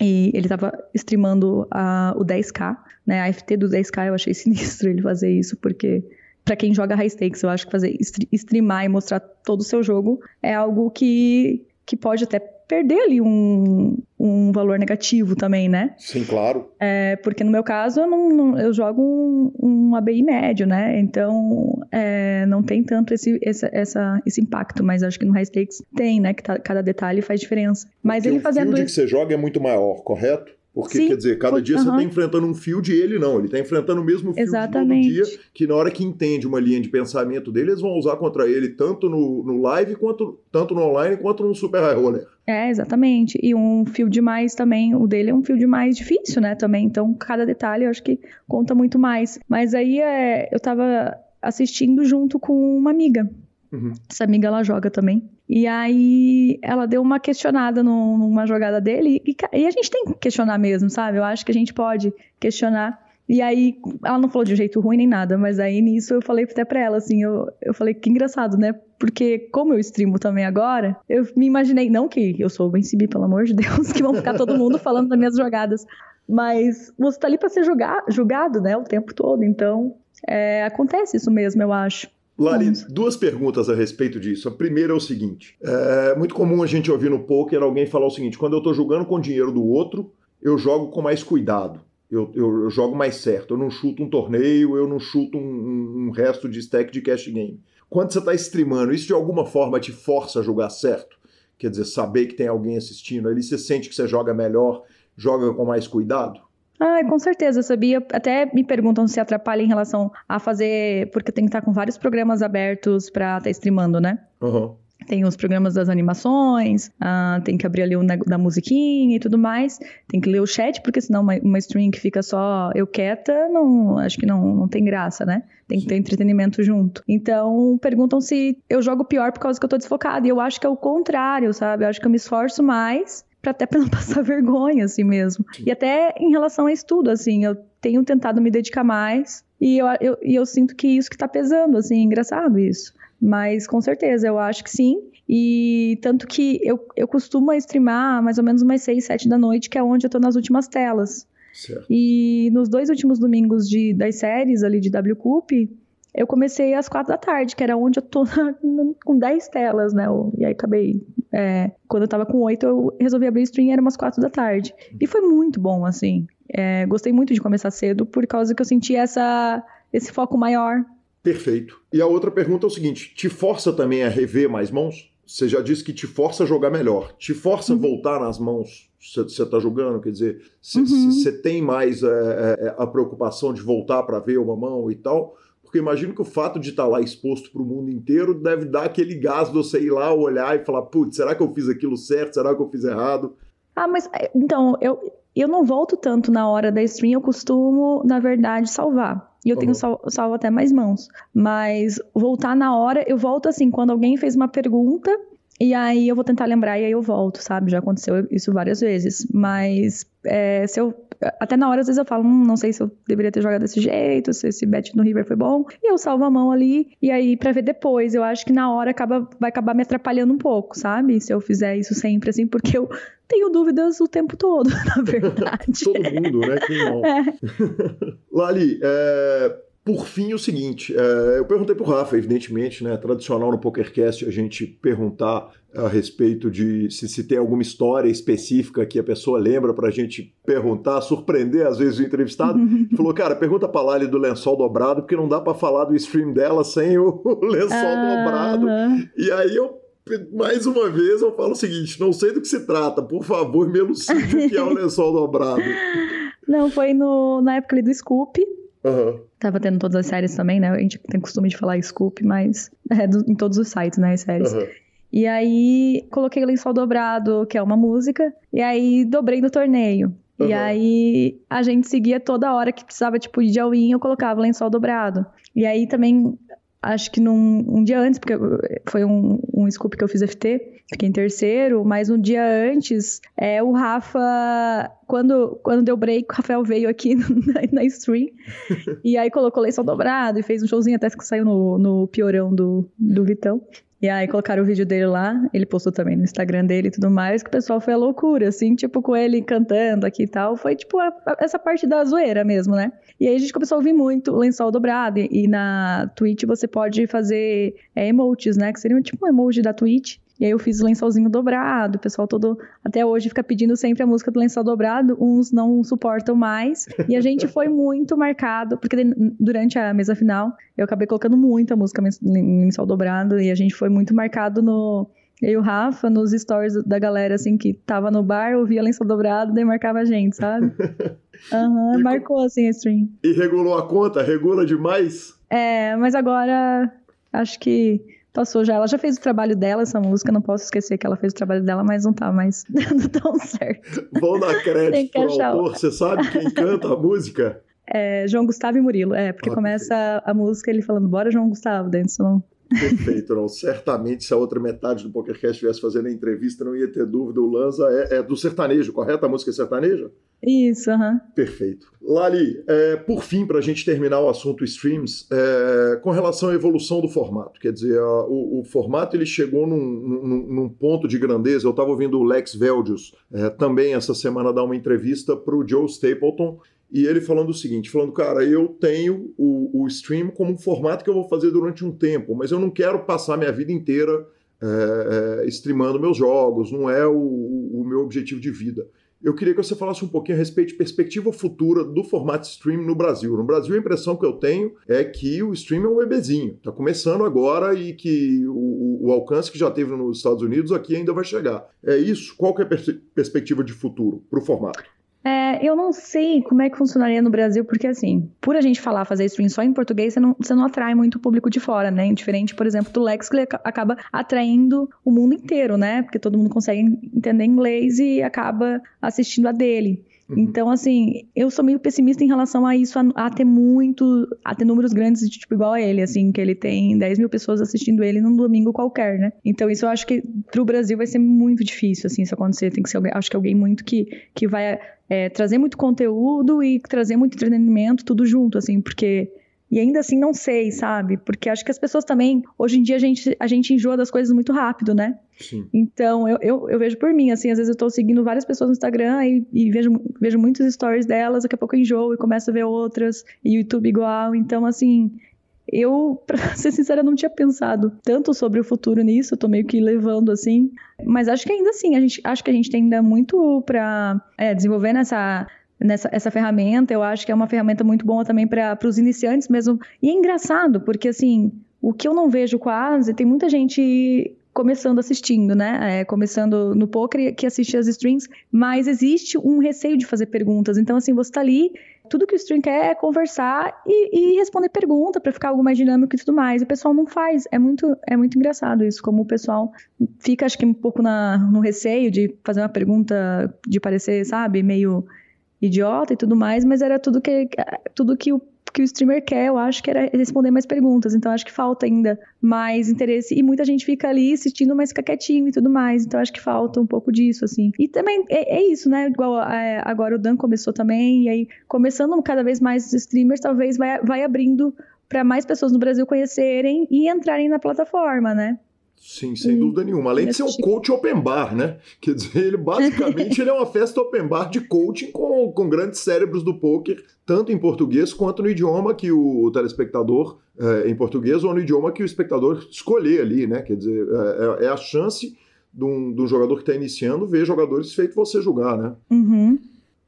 e ele tava streamando uh, o 10K, né? A FT do 10K eu achei sinistro ele fazer isso, porque para quem joga high stakes, eu acho que fazer streamar e mostrar todo o seu jogo é algo que, que pode até perder ali um, um valor negativo também, né? Sim, claro. É, porque no meu caso eu, não, não eu jogo um, um, ABI médio, né? Então é, não tem tanto esse, esse, essa, esse impacto, mas acho que no High Stakes tem, né? Que tá, cada detalhe faz diferença. Mas porque ele fazendo. O que você joga é muito maior, correto? Porque, Sim, quer dizer, cada dia você está enfrentando um field e ele não. Ele está enfrentando o mesmo field Exatamente. todo dia, que na hora que entende uma linha de pensamento dele, eles vão usar contra ele tanto no, no live, quanto tanto no online, quanto no Super High Roller. É, exatamente. E um field mais também, o dele é um field mais difícil, né, também. Então, cada detalhe eu acho que conta muito mais. Mas aí é, eu tava assistindo junto com uma amiga. Uhum. Essa amiga, ela joga também. E aí, ela deu uma questionada num- numa jogada dele. E, e a gente tem que questionar mesmo, sabe? Eu acho que a gente pode questionar. E aí, ela não falou de um jeito ruim nem nada, mas aí nisso eu falei até pra ela, assim, eu, eu falei que engraçado, né? Porque como eu streamo também agora, eu me imaginei, não que eu sou bem CB, pelo amor de Deus, que vão ficar todo mundo falando das minhas jogadas, mas você tá ali pra ser julga- julgado, né, o tempo todo, então é, acontece isso mesmo, eu acho. Lari, duas perguntas a respeito disso. A primeira é o seguinte: é muito comum a gente ouvir no poker alguém falar o seguinte: quando eu estou jogando com o dinheiro do outro, eu jogo com mais cuidado. Eu, eu- eu jogo mais certo. Eu não chuto um torneio, eu não chuto um, um- um resto de stack de cash game. Quando você está streamando, isso de alguma forma te força a jogar certo? Quer dizer, saber que tem alguém assistindo ali, você sente que você joga melhor, joga com mais cuidado? Ah, com certeza, sabia? Até me perguntam se atrapalha em relação a fazer, porque tem que estar com vários programas abertos pra estar streamando, né? Aham. Tem os programas das animações, ah, tem que abrir ali o da musiquinha e tudo mais. Tem que ler o chat, porque senão uma, uma stream que fica só eu quieta, não, acho que não, não tem graça, né? Tem que ter entretenimento junto. Então, perguntam se eu jogo pior por causa que eu tô desfocada. E eu acho que é o contrário, sabe? Eu acho que eu me esforço mais pra até pra não passar vergonha, assim mesmo. E até em relação a estudo, assim, eu tenho tentado me dedicar mais. E eu, eu, eu sinto que isso que tá pesando, assim, é engraçado isso. Mas com certeza, eu acho que sim. E tanto que eu, eu costumo streamar mais ou menos umas 6, 7 da noite, que é onde eu tô nas últimas telas. Certo. E nos dois últimos domingos de, das séries ali de WCUP, eu comecei às quatro da tarde, que era onde eu tô na- com 10 telas, né? E aí acabei. é, quando eu tava com oito, eu resolvi abrir stream era umas quatro da tarde. E foi muito bom, assim. É, gostei muito de começar cedo, por causa que eu senti essa, esse foco maior. Perfeito. E a outra pergunta é o seguinte: te força também a rever mais mãos? Você já disse que te força a jogar melhor. Te força a voltar nas mãos que você está jogando? Quer dizer, você Uhum. tem mais é, é, a preocupação de voltar para ver uma mão e tal? Porque imagino que o fato de estar lá exposto para o mundo inteiro deve dar aquele gás de você ir lá, olhar e falar: putz, será que eu fiz aquilo certo? Será que eu fiz errado? Ah, mas é, então, eu, eu não volto tanto na hora da stream, eu costumo, na verdade, salvar. E eu tenho Uhum. sal, salvo até mais mãos. Mas voltar na hora, eu volto assim, quando alguém fez uma pergunta, e aí eu vou tentar lembrar e aí eu volto, sabe? Já aconteceu isso várias vezes. Mas é, se eu. Até na hora, às vezes eu falo, hum, não sei se eu deveria ter jogado desse jeito, se esse bet no River foi bom. E eu salvo a mão ali, e aí pra ver depois. Eu acho que na hora acaba, vai acabar me atrapalhando um pouco, sabe? Se eu fizer isso sempre, assim, porque eu tenho dúvidas o tempo todo, na verdade. Todo mundo, né? Quem não? Lali, é, por fim, o seguinte: é, eu perguntei pro Rafa, evidentemente, né? Tradicional no PokerCast a gente perguntar a respeito de se, se tem alguma história específica que a pessoa lembra pra gente perguntar, surpreender às vezes o entrevistado. Ele falou, cara, pergunta pra Lali do lençol dobrado, porque não dá pra falar do stream dela sem o lençol dobrado. Aham. E aí eu, mais uma vez, eu falo o seguinte: não sei do que se trata, por favor, me elucide o que é o lençol dobrado. Não, foi no, na época ali do Scoop. Aham. Tava tendo todas as séries também, né? A gente tem costume de falar Scoop, mas é do- em todos os sites, né? As séries. aham. E aí coloquei o lençol dobrado, que é uma música, e aí dobrei no torneio. E Uhum. aí a gente seguia toda hora que precisava, tipo, de all-in, eu colocava o lençol dobrado. E aí também, acho que num, um dia antes, porque foi um, um scoop que eu fiz FT, fiquei em terceiro, mas um dia antes, é, o Rafa, quando, quando deu break, o Rafael veio aqui na, na stream, e aí colocou lençol dobrado e fez um showzinho até que saiu no, no piorão do, do Vitão. E aí colocaram o vídeo dele lá, ele postou também no Instagram dele e tudo mais, que o pessoal foi a loucura, assim, tipo, com ele cantando aqui e tal. Foi, tipo, a- a- essa parte da zoeira mesmo, né? E aí a gente começou a ouvir muito o lençol dobrado. E, e na Twitch você pode fazer é, emotes, né? Que seriam tipo um emoji da Twitch. E aí eu fiz o lençolzinho dobrado, o pessoal todo até hoje fica pedindo sempre a música do lençol dobrado, uns não suportam mais. E a gente foi muito marcado, porque durante a mesa final eu acabei colocando muito a música lençol dobrado e a gente foi muito marcado no E o Rafa, nos stories da galera, assim, que tava no bar, ouvia lenço dobrado, daí marcava a gente, sabe? Aham, uhum, marcou, assim, a stream. E regulou a conta? Regula demais? É, mas agora, acho que passou já. Ela já fez o trabalho dela, essa música, não posso esquecer que ela fez o trabalho dela, mas não tá mais dando tão certo. Vamos dar crédito pro autor. Você sabe quem canta a música? É, João Gustavo e Murilo. É, porque ah, começa a, a, música ele falando, bora João Gustavo, dentro, senão... Perfeito, não. Certamente, se a outra metade do PokerCast estivesse fazendo a entrevista, não ia ter dúvida. O Lanza é, é do sertanejo, correto? A música é sertaneja? Isso, aham. Perfeito. Lali, é, por fim, para a gente terminar o assunto streams, é, com relação à evolução do formato, quer dizer, a, o, o, formato ele chegou num, num, num, ponto de grandeza. Eu estava ouvindo o Lex Veldius é, também essa semana dar uma entrevista para o Joe Stapleton e ele falando o seguinte, falando, cara, eu tenho o, o stream como um formato que eu vou fazer durante um tempo, mas eu não quero passar minha vida inteira é, é, streamando meus jogos, não é o, o meu objetivo de vida. Eu queria que você falasse um pouquinho a respeito de perspectiva futura do formato stream no Brasil. No Brasil, a impressão que eu tenho é que o stream é um bebezinho. Está começando agora e que o, o, alcance que já teve nos Estados Unidos aqui ainda vai chegar. É isso? Qual que é a pers perspectiva de futuro para o formato? É, eu não sei como é que funcionaria no Brasil, porque assim, por a gente falar, fazer stream só em português, você não, você não atrai muito o público de fora, né? Diferente, por exemplo, do Lex, que acaba atraindo o mundo inteiro, né? Porque todo mundo consegue entender inglês e acaba assistindo a dele. Uhum. Então, assim, eu sou meio pessimista em relação a isso, a, a, ter muito, a ter números grandes, tipo, igual a ele, assim, que ele tem 10 mil pessoas assistindo ele num domingo qualquer, né? Então, isso eu acho que pro Brasil vai ser muito difícil, assim, isso acontecer. Tem que ser alguém, acho que alguém muito que, que vai é, trazer muito conteúdo e trazer muito entretenimento, tudo junto, assim, porque e ainda assim não sei, sabe? Porque acho que as pessoas também, hoje em dia a gente, a gente enjoa das coisas muito rápido, né? Sim. Então eu, eu, eu vejo por mim, assim, às vezes eu tô seguindo várias pessoas no Instagram e, e vejo, vejo muitos stories delas, daqui a pouco eu enjoo e começo a ver outras, e YouTube igual. Então, assim, eu, pra ser sincera, não tinha pensado tanto sobre o futuro nisso, eu tô meio que levando assim. Mas acho que ainda assim, a gente, acho que a gente tem ainda muito para é, desenvolver nessa nessa essa ferramenta. Eu acho que é uma ferramenta muito boa também para os iniciantes mesmo. E é engraçado, porque assim, o que eu não vejo quase, tem muita gente começando assistindo, né? É, começando no poker que assiste as streams, mas existe um receio de fazer perguntas. Então, assim, você tá ali, tudo que o stream quer é conversar e, e responder pergunta para ficar algo mais dinâmico e tudo mais. E o pessoal não faz. É muito, é muito engraçado isso, como o pessoal fica, acho que, um pouco na, no receio de fazer uma pergunta de parecer, sabe, meio idiota e tudo mais, mas era tudo que, tudo que o que o streamer quer, eu acho que era responder mais perguntas. Então, acho que falta ainda mais interesse. E muita gente fica ali assistindo, mas fica quietinho e tudo mais. Então, acho que falta um pouco disso, assim. E também é, é isso, né? Igual é, agora o Dan começou também. E aí, começando cada vez mais os streamers, talvez vai, vai abrindo para mais pessoas no Brasil conhecerem e entrarem na plataforma, né? Sim, sem dúvida nenhuma. Além de ser um coach open bar, né? Quer dizer, ele basicamente ele é uma festa open bar de coaching com, com grandes cérebros do poker, tanto em português quanto no idioma que o telespectador, é, em português, ou no idioma que o espectador escolher ali, né? Quer dizer, é, é, é a chance de um, de um, jogador que está iniciando ver jogadores feito você julgar, né? Uhum.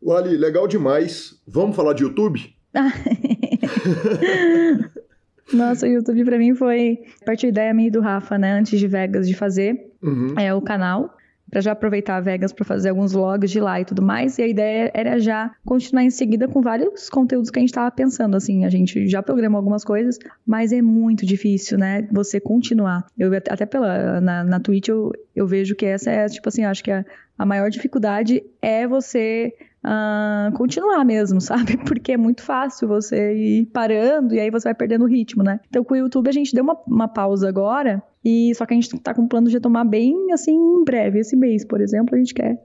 Lali, legal demais. Vamos falar de YouTube? Nossa, o YouTube pra mim foi a partir da ideia minha do Rafa, né? Antes de Vegas, de fazer uhum. é, o canal. Pra já aproveitar a Vegas para fazer alguns vlogs de lá e tudo mais. E a ideia era já continuar em seguida com vários conteúdos que a gente tava pensando. Assim, a gente já programou algumas coisas, mas é muito difícil, né? Você continuar. Eu até pela na, na Twitch eu, eu vejo que essa é, tipo assim, acho que a, a maior dificuldade é você uh, continuar mesmo, sabe? Porque é muito fácil você ir parando e aí você vai perdendo o ritmo, né? Então com o YouTube a gente deu uma, uma pausa agora, e só que a gente tá com um plano de retomar bem assim em breve. Esse mês, por exemplo, a gente quer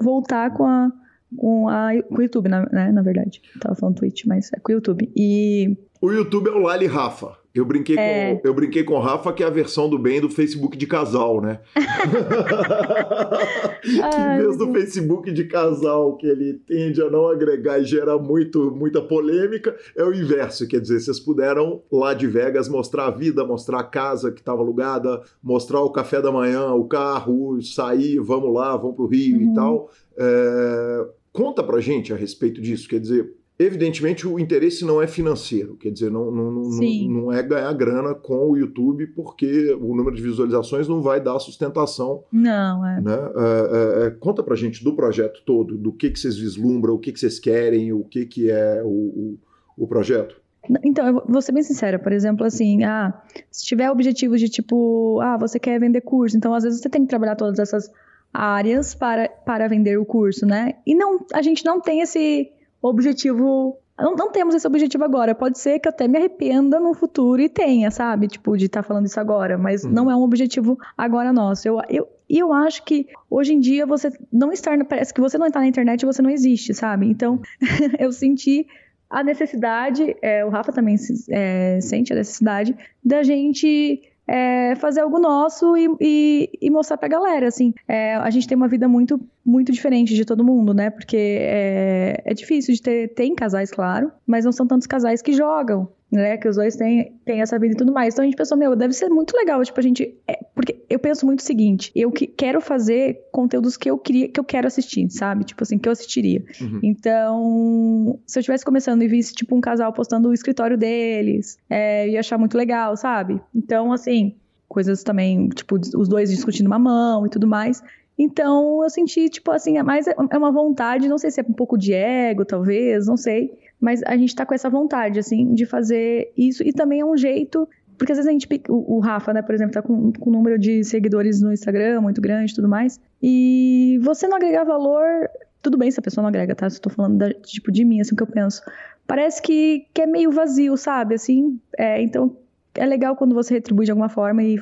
voltar com a com, a, com o YouTube, né? Na verdade. Tava falando Twitch, mas é com o YouTube. E. O YouTube é o Lali Rafa. Eu brinquei, é... com, eu brinquei com o Rafa que é a versão do bem do Facebook de casal, né? em vez do Facebook de casal, que ele tende a não agregar e gera muito, muita polêmica, é o inverso. Quer dizer, vocês puderam lá de Vegas mostrar a vida, mostrar a casa que estava alugada, mostrar o café da manhã, o carro, sair, vamos lá, vamos pro Rio uhum. e tal. É... Conta pra gente a respeito disso. Quer dizer, Evidentemente, o interesse não é financeiro, quer dizer, não, não, não, não, é ganhar grana com o YouTube, porque o número de visualizações não vai dar sustentação. Não, é. Né? É, é, é conta pra gente do projeto todo, do que, que vocês vislumbram, o que, que vocês querem, o que, que é o, o, o projeto. Então, eu vou ser bem sincera, por exemplo, assim, ah, se tiver objetivos de tipo, ah, você quer vender curso, então às vezes você tem que trabalhar todas essas áreas para, para vender o curso, né? E não, a gente não tem esse objetivo. Não, não, temos esse objetivo agora. Pode ser que eu até me arrependa no futuro e tenha, sabe? Tipo, de estar tá falando isso agora. Mas uhum. não é um objetivo agora nosso. Eu, eu, e eu acho que hoje em dia você não estar. Parece que você não está na internet você não existe, sabe? Então, eu senti a necessidade, é, o Rafa também é, sente a necessidade da gente é, fazer algo nosso e, e, e mostrar pra galera, assim. É, a gente tem uma vida muito, muito diferente de todo mundo, né? Porque é, é difícil de ter, tem casais, claro, mas não são tantos casais que jogam né? Que os dois têm, têm essa vida e tudo mais. Então a gente pensou, meu, deve ser muito legal, tipo, a gente. É, porque eu penso muito o seguinte: eu que, quero fazer conteúdos que eu queria, que eu quero assistir, sabe? Tipo assim, que eu assistiria. Uhum. Então, se eu estivesse começando e visse, tipo, um casal postando o escritório deles, é, eu ia achar muito legal, sabe? Então, assim, coisas também, tipo, os dois discutindo uma mão e tudo mais. Então, eu senti, tipo assim, é mais é uma vontade, não sei se é um pouco de ego, talvez, não sei mas a gente tá com essa vontade, assim, de fazer isso. E também é um jeito. Porque às vezes a gente. O, Rafa, né, por exemplo, tá com, com um número de seguidores no Instagram muito grande e tudo mais. E você não agregar valor. Tudo bem se a pessoa não agrega, tá? Se eu tô falando da, tipo de mim, assim, que eu penso. Parece que, que é meio vazio, sabe? Assim, é, então é legal quando você retribui de alguma forma e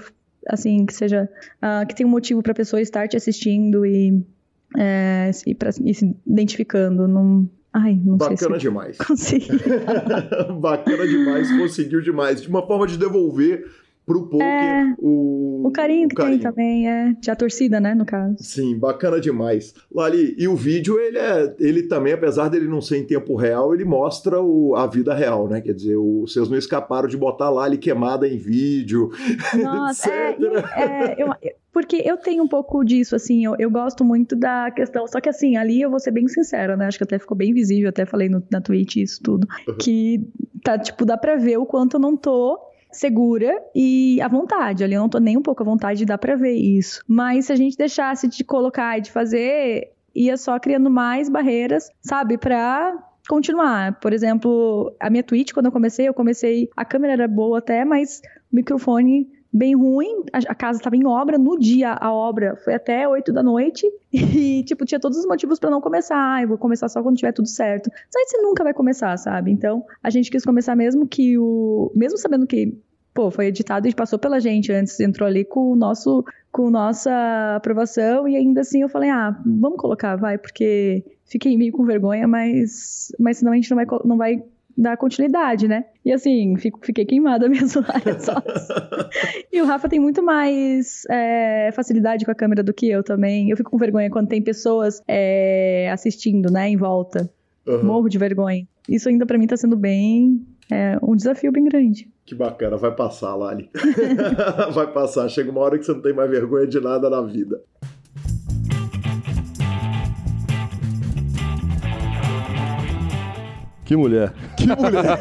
assim que seja uh, que tem um motivo para a pessoa estar te assistindo e, é, e, pra, e se identificando. Não, Ai, não Bacana sei se demais. Consegui. Bacana demais, conseguiu demais. De uma forma de devolver pro poker é, o, o carinho que tem também, é. De a torcida, né, no caso. Sim, bacana demais. Lali, e o vídeo, ele é. Ele também, apesar dele não ser em tempo real, ele mostra o, a vida real, né? Quer dizer, o, vocês não escaparam de botar Lali queimada em vídeo. Nossa, é, é, eu, porque eu tenho um pouco disso, assim, eu, eu gosto muito da questão. Só que assim, ali eu vou ser bem sincera, né? Acho que até ficou bem visível, até falei no, na Twitch isso tudo. Uhum. Que tá, tipo, dá pra ver o quanto eu não tô segura e à vontade. Ali eu não tô nem um pouco à vontade, dá pra ver isso. Mas se a gente deixasse de colocar e de fazer, ia só criando mais barreiras, sabe, pra continuar. Por exemplo, a minha Twitch, quando eu comecei, eu comecei. A câmera era boa até, mas o microfone bem ruim. A, casa estava em obra. No dia, a obra foi até 8 da noite. E, tipo, tinha todos os motivos para não começar. Ah, eu vou começar só quando tiver tudo certo. Mas você nunca vai começar, sabe? Então, a gente quis começar mesmo que o. Mesmo sabendo que. Pô, foi editado e passou pela gente antes, entrou ali com o nosso, com nossa aprovação e ainda assim eu falei, ah, vamos colocar, vai, porque fiquei meio com vergonha, mas, mas senão a gente não vai, não vai dar continuidade, né? E assim, fico, fiquei queimada mesmo lá. e o Rafa tem muito mais é, facilidade com a câmera do que eu também. Eu fico com vergonha quando tem pessoas é, assistindo, né, em volta. Uhum. Morro de vergonha. Isso ainda para mim tá sendo bem. É, um desafio bem grande. Que bacana, vai passar, Lali. vai passar. Chega uma hora que você não tem mais vergonha de nada na vida. Que mulher. Que mulher.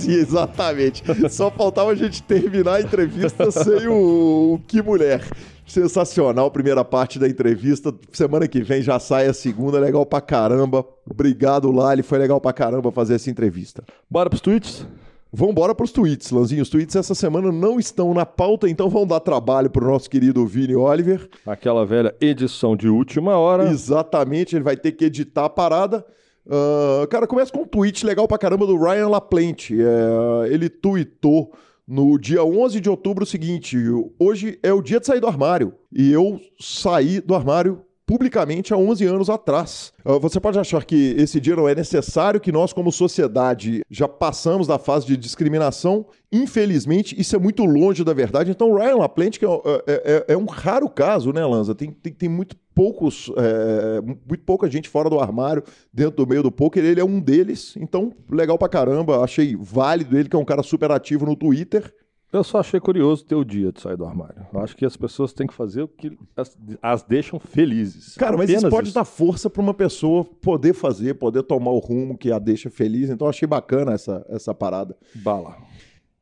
Exatamente. Só faltava a gente terminar a entrevista sem o, o que mulher. Sensacional, primeira parte da entrevista. Semana que vem já sai a segunda, legal pra caramba. Obrigado, Lali, foi legal pra caramba fazer essa entrevista. Bora pros tweets? Vambora para os tweets, Lanzinho. Os tweets essa semana não estão na pauta, então vão dar trabalho para o nosso querido Vini Oliver. Aquela velha edição de última hora. Exatamente, ele vai ter que editar a parada. Uh, cara, começa com um tweet legal pra caramba do Ryan LaPlante. É, ele tweetou no dia 11 de outubro o seguinte: hoje é o dia de sair do armário. E eu saí do armário publicamente há 11 anos atrás. Ah, você pode achar que esse dia não é necessário, que nós, como sociedade, já passamos da fase de discriminação. Infelizmente, isso é muito longe da verdade. Então, Ryan LaPlante que é, é, é, é um raro caso, né, Lanza? Tem, tem, tem muito poucos, é, muito pouca gente fora do armário, dentro do meio do poker. Ele é um deles. Então, legal pra caramba. Achei válido ele, que é um cara super ativo no Twitter. Eu só achei curioso ter o dia de sair do armário. Eu acho que as pessoas têm que fazer o que as, as deixam felizes. Cara, mas Apenas isso pode dar força para uma pessoa poder fazer, poder tomar o rumo que a deixa feliz. Então eu achei bacana essa, essa parada. Bala.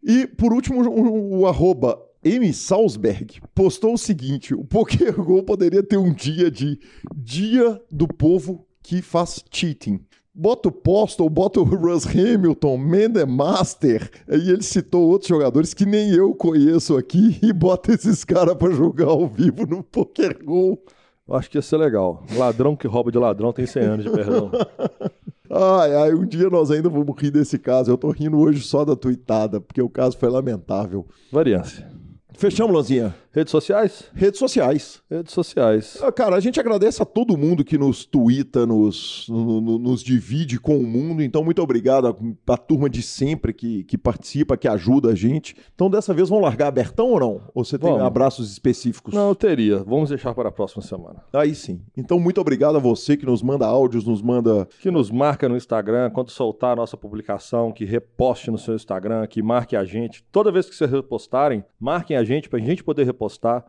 E por último, o, o arroba M. Salzberg postou o seguinte: o PokerGo poderia ter um dia de Dia do Povo que faz cheating. Bota o Postal, bota o Russ Hamilton, Master, e ele citou outros jogadores que nem eu conheço aqui, e bota esses caras pra jogar ao vivo no PokerGo. Eu acho que ia ser legal. Ladrão que rouba de ladrão tem 100 anos de perdão. Ai, ai, um dia nós ainda vamos rir desse caso. Eu tô rindo hoje só da tuitada, porque o caso foi lamentável. Variância. Fechamos, Lanzinha? Redes sociais? Redes sociais. Redes sociais. Ah, Cara, a gente agradece a todo mundo que nos twitta, nos, no- no- nos divide com o mundo. Então, muito obrigado à, à turma de sempre que, que participa, que ajuda a gente. Então, dessa vez, vamos largar abertão ou não? Ou você tem Vamos. abraços específicos? Não, eu teria. Vamos deixar para a próxima semana. Aí sim. Então, muito obrigado a você que nos manda áudios, nos manda. Que nos marca no Instagram, quando soltar a nossa publicação, que reposte no seu Instagram, que marque a gente. Toda vez que vocês repostarem, marquem a gente para a gente poder repostar.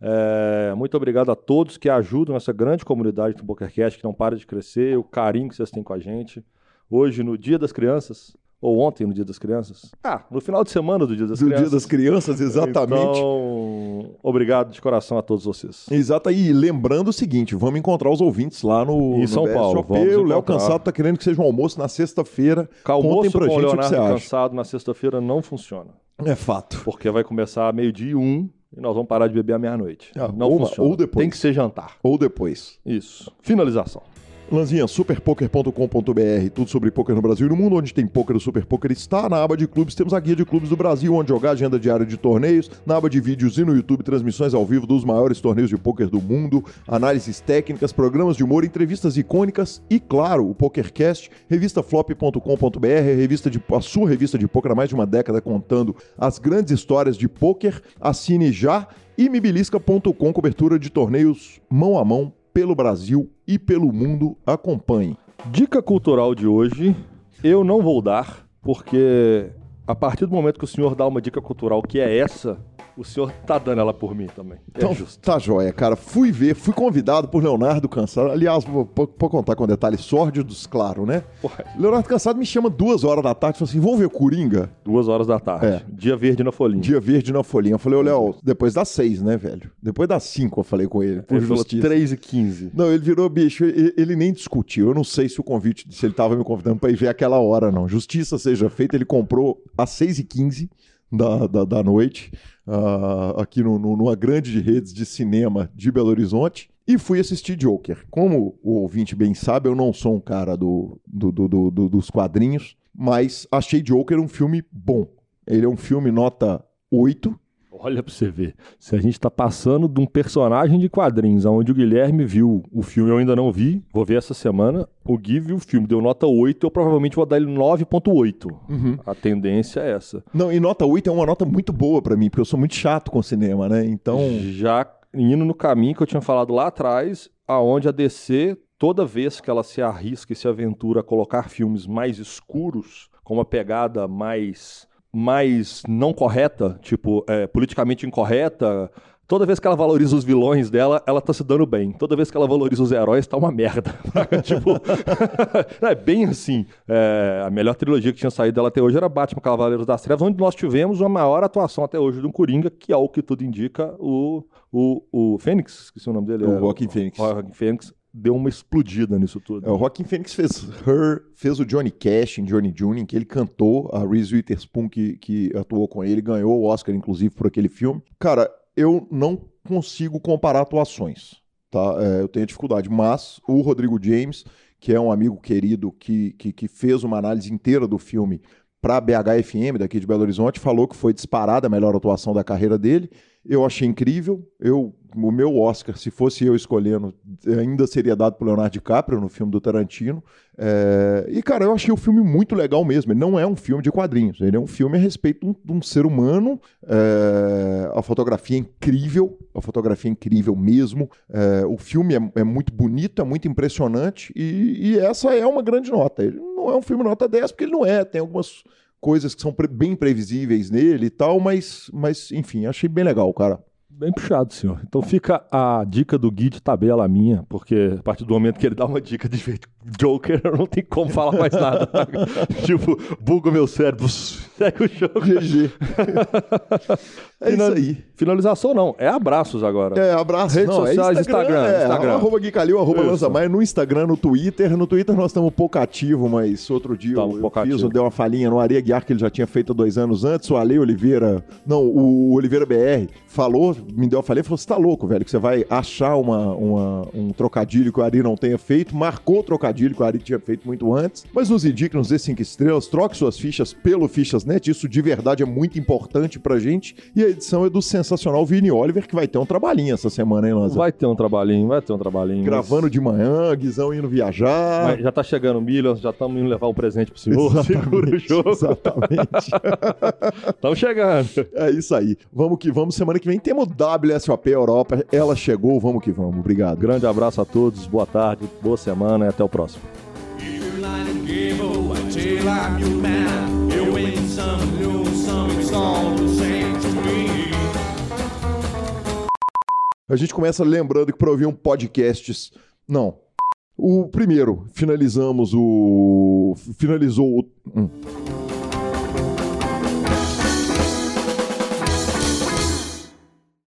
É, muito obrigado a todos que ajudam essa grande comunidade do PokerCast, que não para de crescer, o carinho que vocês têm com a gente. Hoje, no Dia das Crianças, ou ontem, no Dia das Crianças. Ah, no final de semana do Dia das Do Crianças. Dia das Crianças, exatamente. Então, obrigado de coração a todos vocês. Exato, e lembrando o segugue, vamos encontrar os ouvintes lá no, Em no São Paulo, vamos O Léo. Cansado tá querendo que seja um almoço na sexta-feira. Almoço pra com o gente o que Leonardo acha. cansado na sexta-feira não funciona. É fato. Porque vai começar meio-dia e um e nós vamos parar de beber à meia-noite. Ah, não ou- funciona. ou depois. Tem que ser jantar. Ou depois. Isso. Finalização. Lanzinha, superpoker.com.br, tudo sobre poker no Brasil e no mundo, onde tem poker, o Super Poker está na aba de clubes. Temos a guia de clubes do Brasil, onde jogar agenda diária de torneios, na aba de vídeos e no YouTube, transmissões ao vivo dos maiores torneios de poker do mundo, análises técnicas, programas de humor, entrevistas icônicas e, claro, o PokerCast, revistaflop.com.br, revista de, a sua revista de poker há mais de uma década contando as grandes histórias de poker. Assine já e mibilisca.com, cobertura de torneios mão a mão pelo Brasil e pelo mundo. Acompanhe. Dica cultural de hoje, eu não vou dar, porque a partir do momento que o senhor dá uma dica cultural que é essa, o senhor tá dando ela por mim também. Então, é justo. tá joia, cara. Fui ver, fui convidado por Leonardo Cansado. Aliás, vou, vou- contar com detalhes sórdidos, claro, né? Porra, Leonardo Cansado me chama duas horas da tarde e falou assim: vamos ver o Coringa? duas horas da tarde. É. Dia verde na folhinha. Dia verde na folhinha. Eu falei, ô Léo, depois das seis, né, velho? Depois das cinco eu falei com ele, por Ele falou justiça. 3 e 15. Não, ele virou bicho, ele, ele nem discutiu. Eu não sei se o convite, se ele tava me convidando pra ir ver aquela hora, não. Justiça seja feita, ele comprou às 6h15 da, da, da noite, ah, aqui no, no- numa grande rede de cinema de Belo Horizonte. E fui assistir Joker. Como o ouvinte bem sabe, eu não sou um cara do- do- do- do- dos quadrinhos, mas achei Joker um filme bom. Ele é um filme nota 8, Olha pra você ver. Se a gente tá passando de um personagem de quadrinhos, onde o Guilherme viu o filme, eu ainda não vi, vou ver essa semana. O Gui viu o filme, deu nota 8, eu provavelmente vou dar ele 9.8. A tendência é essa. Não, e nota 8 é uma nota muito boa pra mim, porque eu sou muito chato com cinema, né? Então. Já indo no caminho que eu tinha falado lá atrás, aonde a DC, toda vez que ela se arrisca e se aventura a colocar filmes mais escuros, com uma pegada mais, mais não correta, tipo, é, politicamente incorreta, toda vez que ela valoriza os vilões dela, ela tá se dando bem. Toda vez que ela valoriza os heróis, tá uma merda. tipo, é bem assim. É, a melhor trilogia que tinha saído dela até hoje era Batman Cavaleiros das Trevas, onde nós tivemos a maior atuação até hoje de um Coringa, que é o que tudo indica, o, o, o Fênix, esqueci o nome dele. O é, Joaquin Phoenix. O Joaquin Phoenix deu uma explodida nisso tudo. É, o Joaquin Phoenix fez Her, fez o Johnny Cash em Johnny June, em que ele cantou, a Reese Witherspoon que, que atuou com ele, ganhou o Oscar, inclusive, por aquele filme. Cara, eu não consigo comparar atuações, tá? É, eu tenho dificuldade, mas o Rodrigo James, que é um amigo querido que, que, que fez uma análise inteira do filme para a BHFM daqui de Belo Horizonte, falou que foi disparada a melhor atuação da carreira dele. Eu achei incrível. Eu, o meu Oscar, se fosse eu escolhendo, ainda seria dado para Leonardo DiCaprio no filme do Tarantino. É, E, cara, eu achei o filme muito legal mesmo. Ele não é um filme de quadrinhos, ele é um filme a respeito de um, ser humano. É, A fotografia é incrível, a fotografia é incrível mesmo. É, O filme é, é muito bonito, é muito impressionante. E, e essa é uma grande nota. Ele não é um filme nota 10, porque ele não é. Tem algumas coisas que são pre bem previsíveis nele e tal, mas, mas enfim, achei bem legal, cara. Bem puxado, senhor. Então fica a dica do guia de tabela minha, porque a partir do momento que ele dá uma dica de Joker, eu não tem como falar mais nada. tipo, buga o meu cérebro, segue o jogo. GG. é Final... isso aí. Finalização não, é abraços agora. É, abraços. Redes não, sociais, é Instagram. Instagram, é, Instagram. Arroba Gui Calil, arroba Lanza Maia, no Instagram, no Twitter. No Twitter nós estamos pouco ativo, mas outro dia Tamo eu, pouco fiz, ativo. deu uma falhinha no Areia Guiar que ele já tinha feito dois anos antes. O Ale Oliveira, não, o Oliveira BR falou, me deu uma falha, falou: você tá louco, velho, que você vai achar uma, uma, um trocadilho que o Ari não tenha feito. Marcou o trocadilho que o Ari tinha feito muito antes. Mas nos indique, nos dê cinco estrelas, troque suas fichas pelo Fichas.net. Isso de verdade é muito importante pra gente. E a edição é do sensacional Vini Oliver, que vai ter um trabalhinho essa semana, hein, Lanza? Vai ter um trabalhinho, vai ter um trabalhinho. Gravando mas... de manhã, Guizão indo viajar. Mas já tá chegando o Millions, já estamos indo levar o presente pro senhor. Exatamente, Segura o jogo. Exatamente. Estamos chegando. É isso aí. Vamos que vamos. Semana que vem temos WSOP Europa. Ela chegou, vamos que vamos. Obrigado. Grande abraço a todos, boa tarde, boa semana e até o próximo. A gente começa lembrando que um podcasts. Não. O primeiro, finalizamos o. Finalizou o. Hum.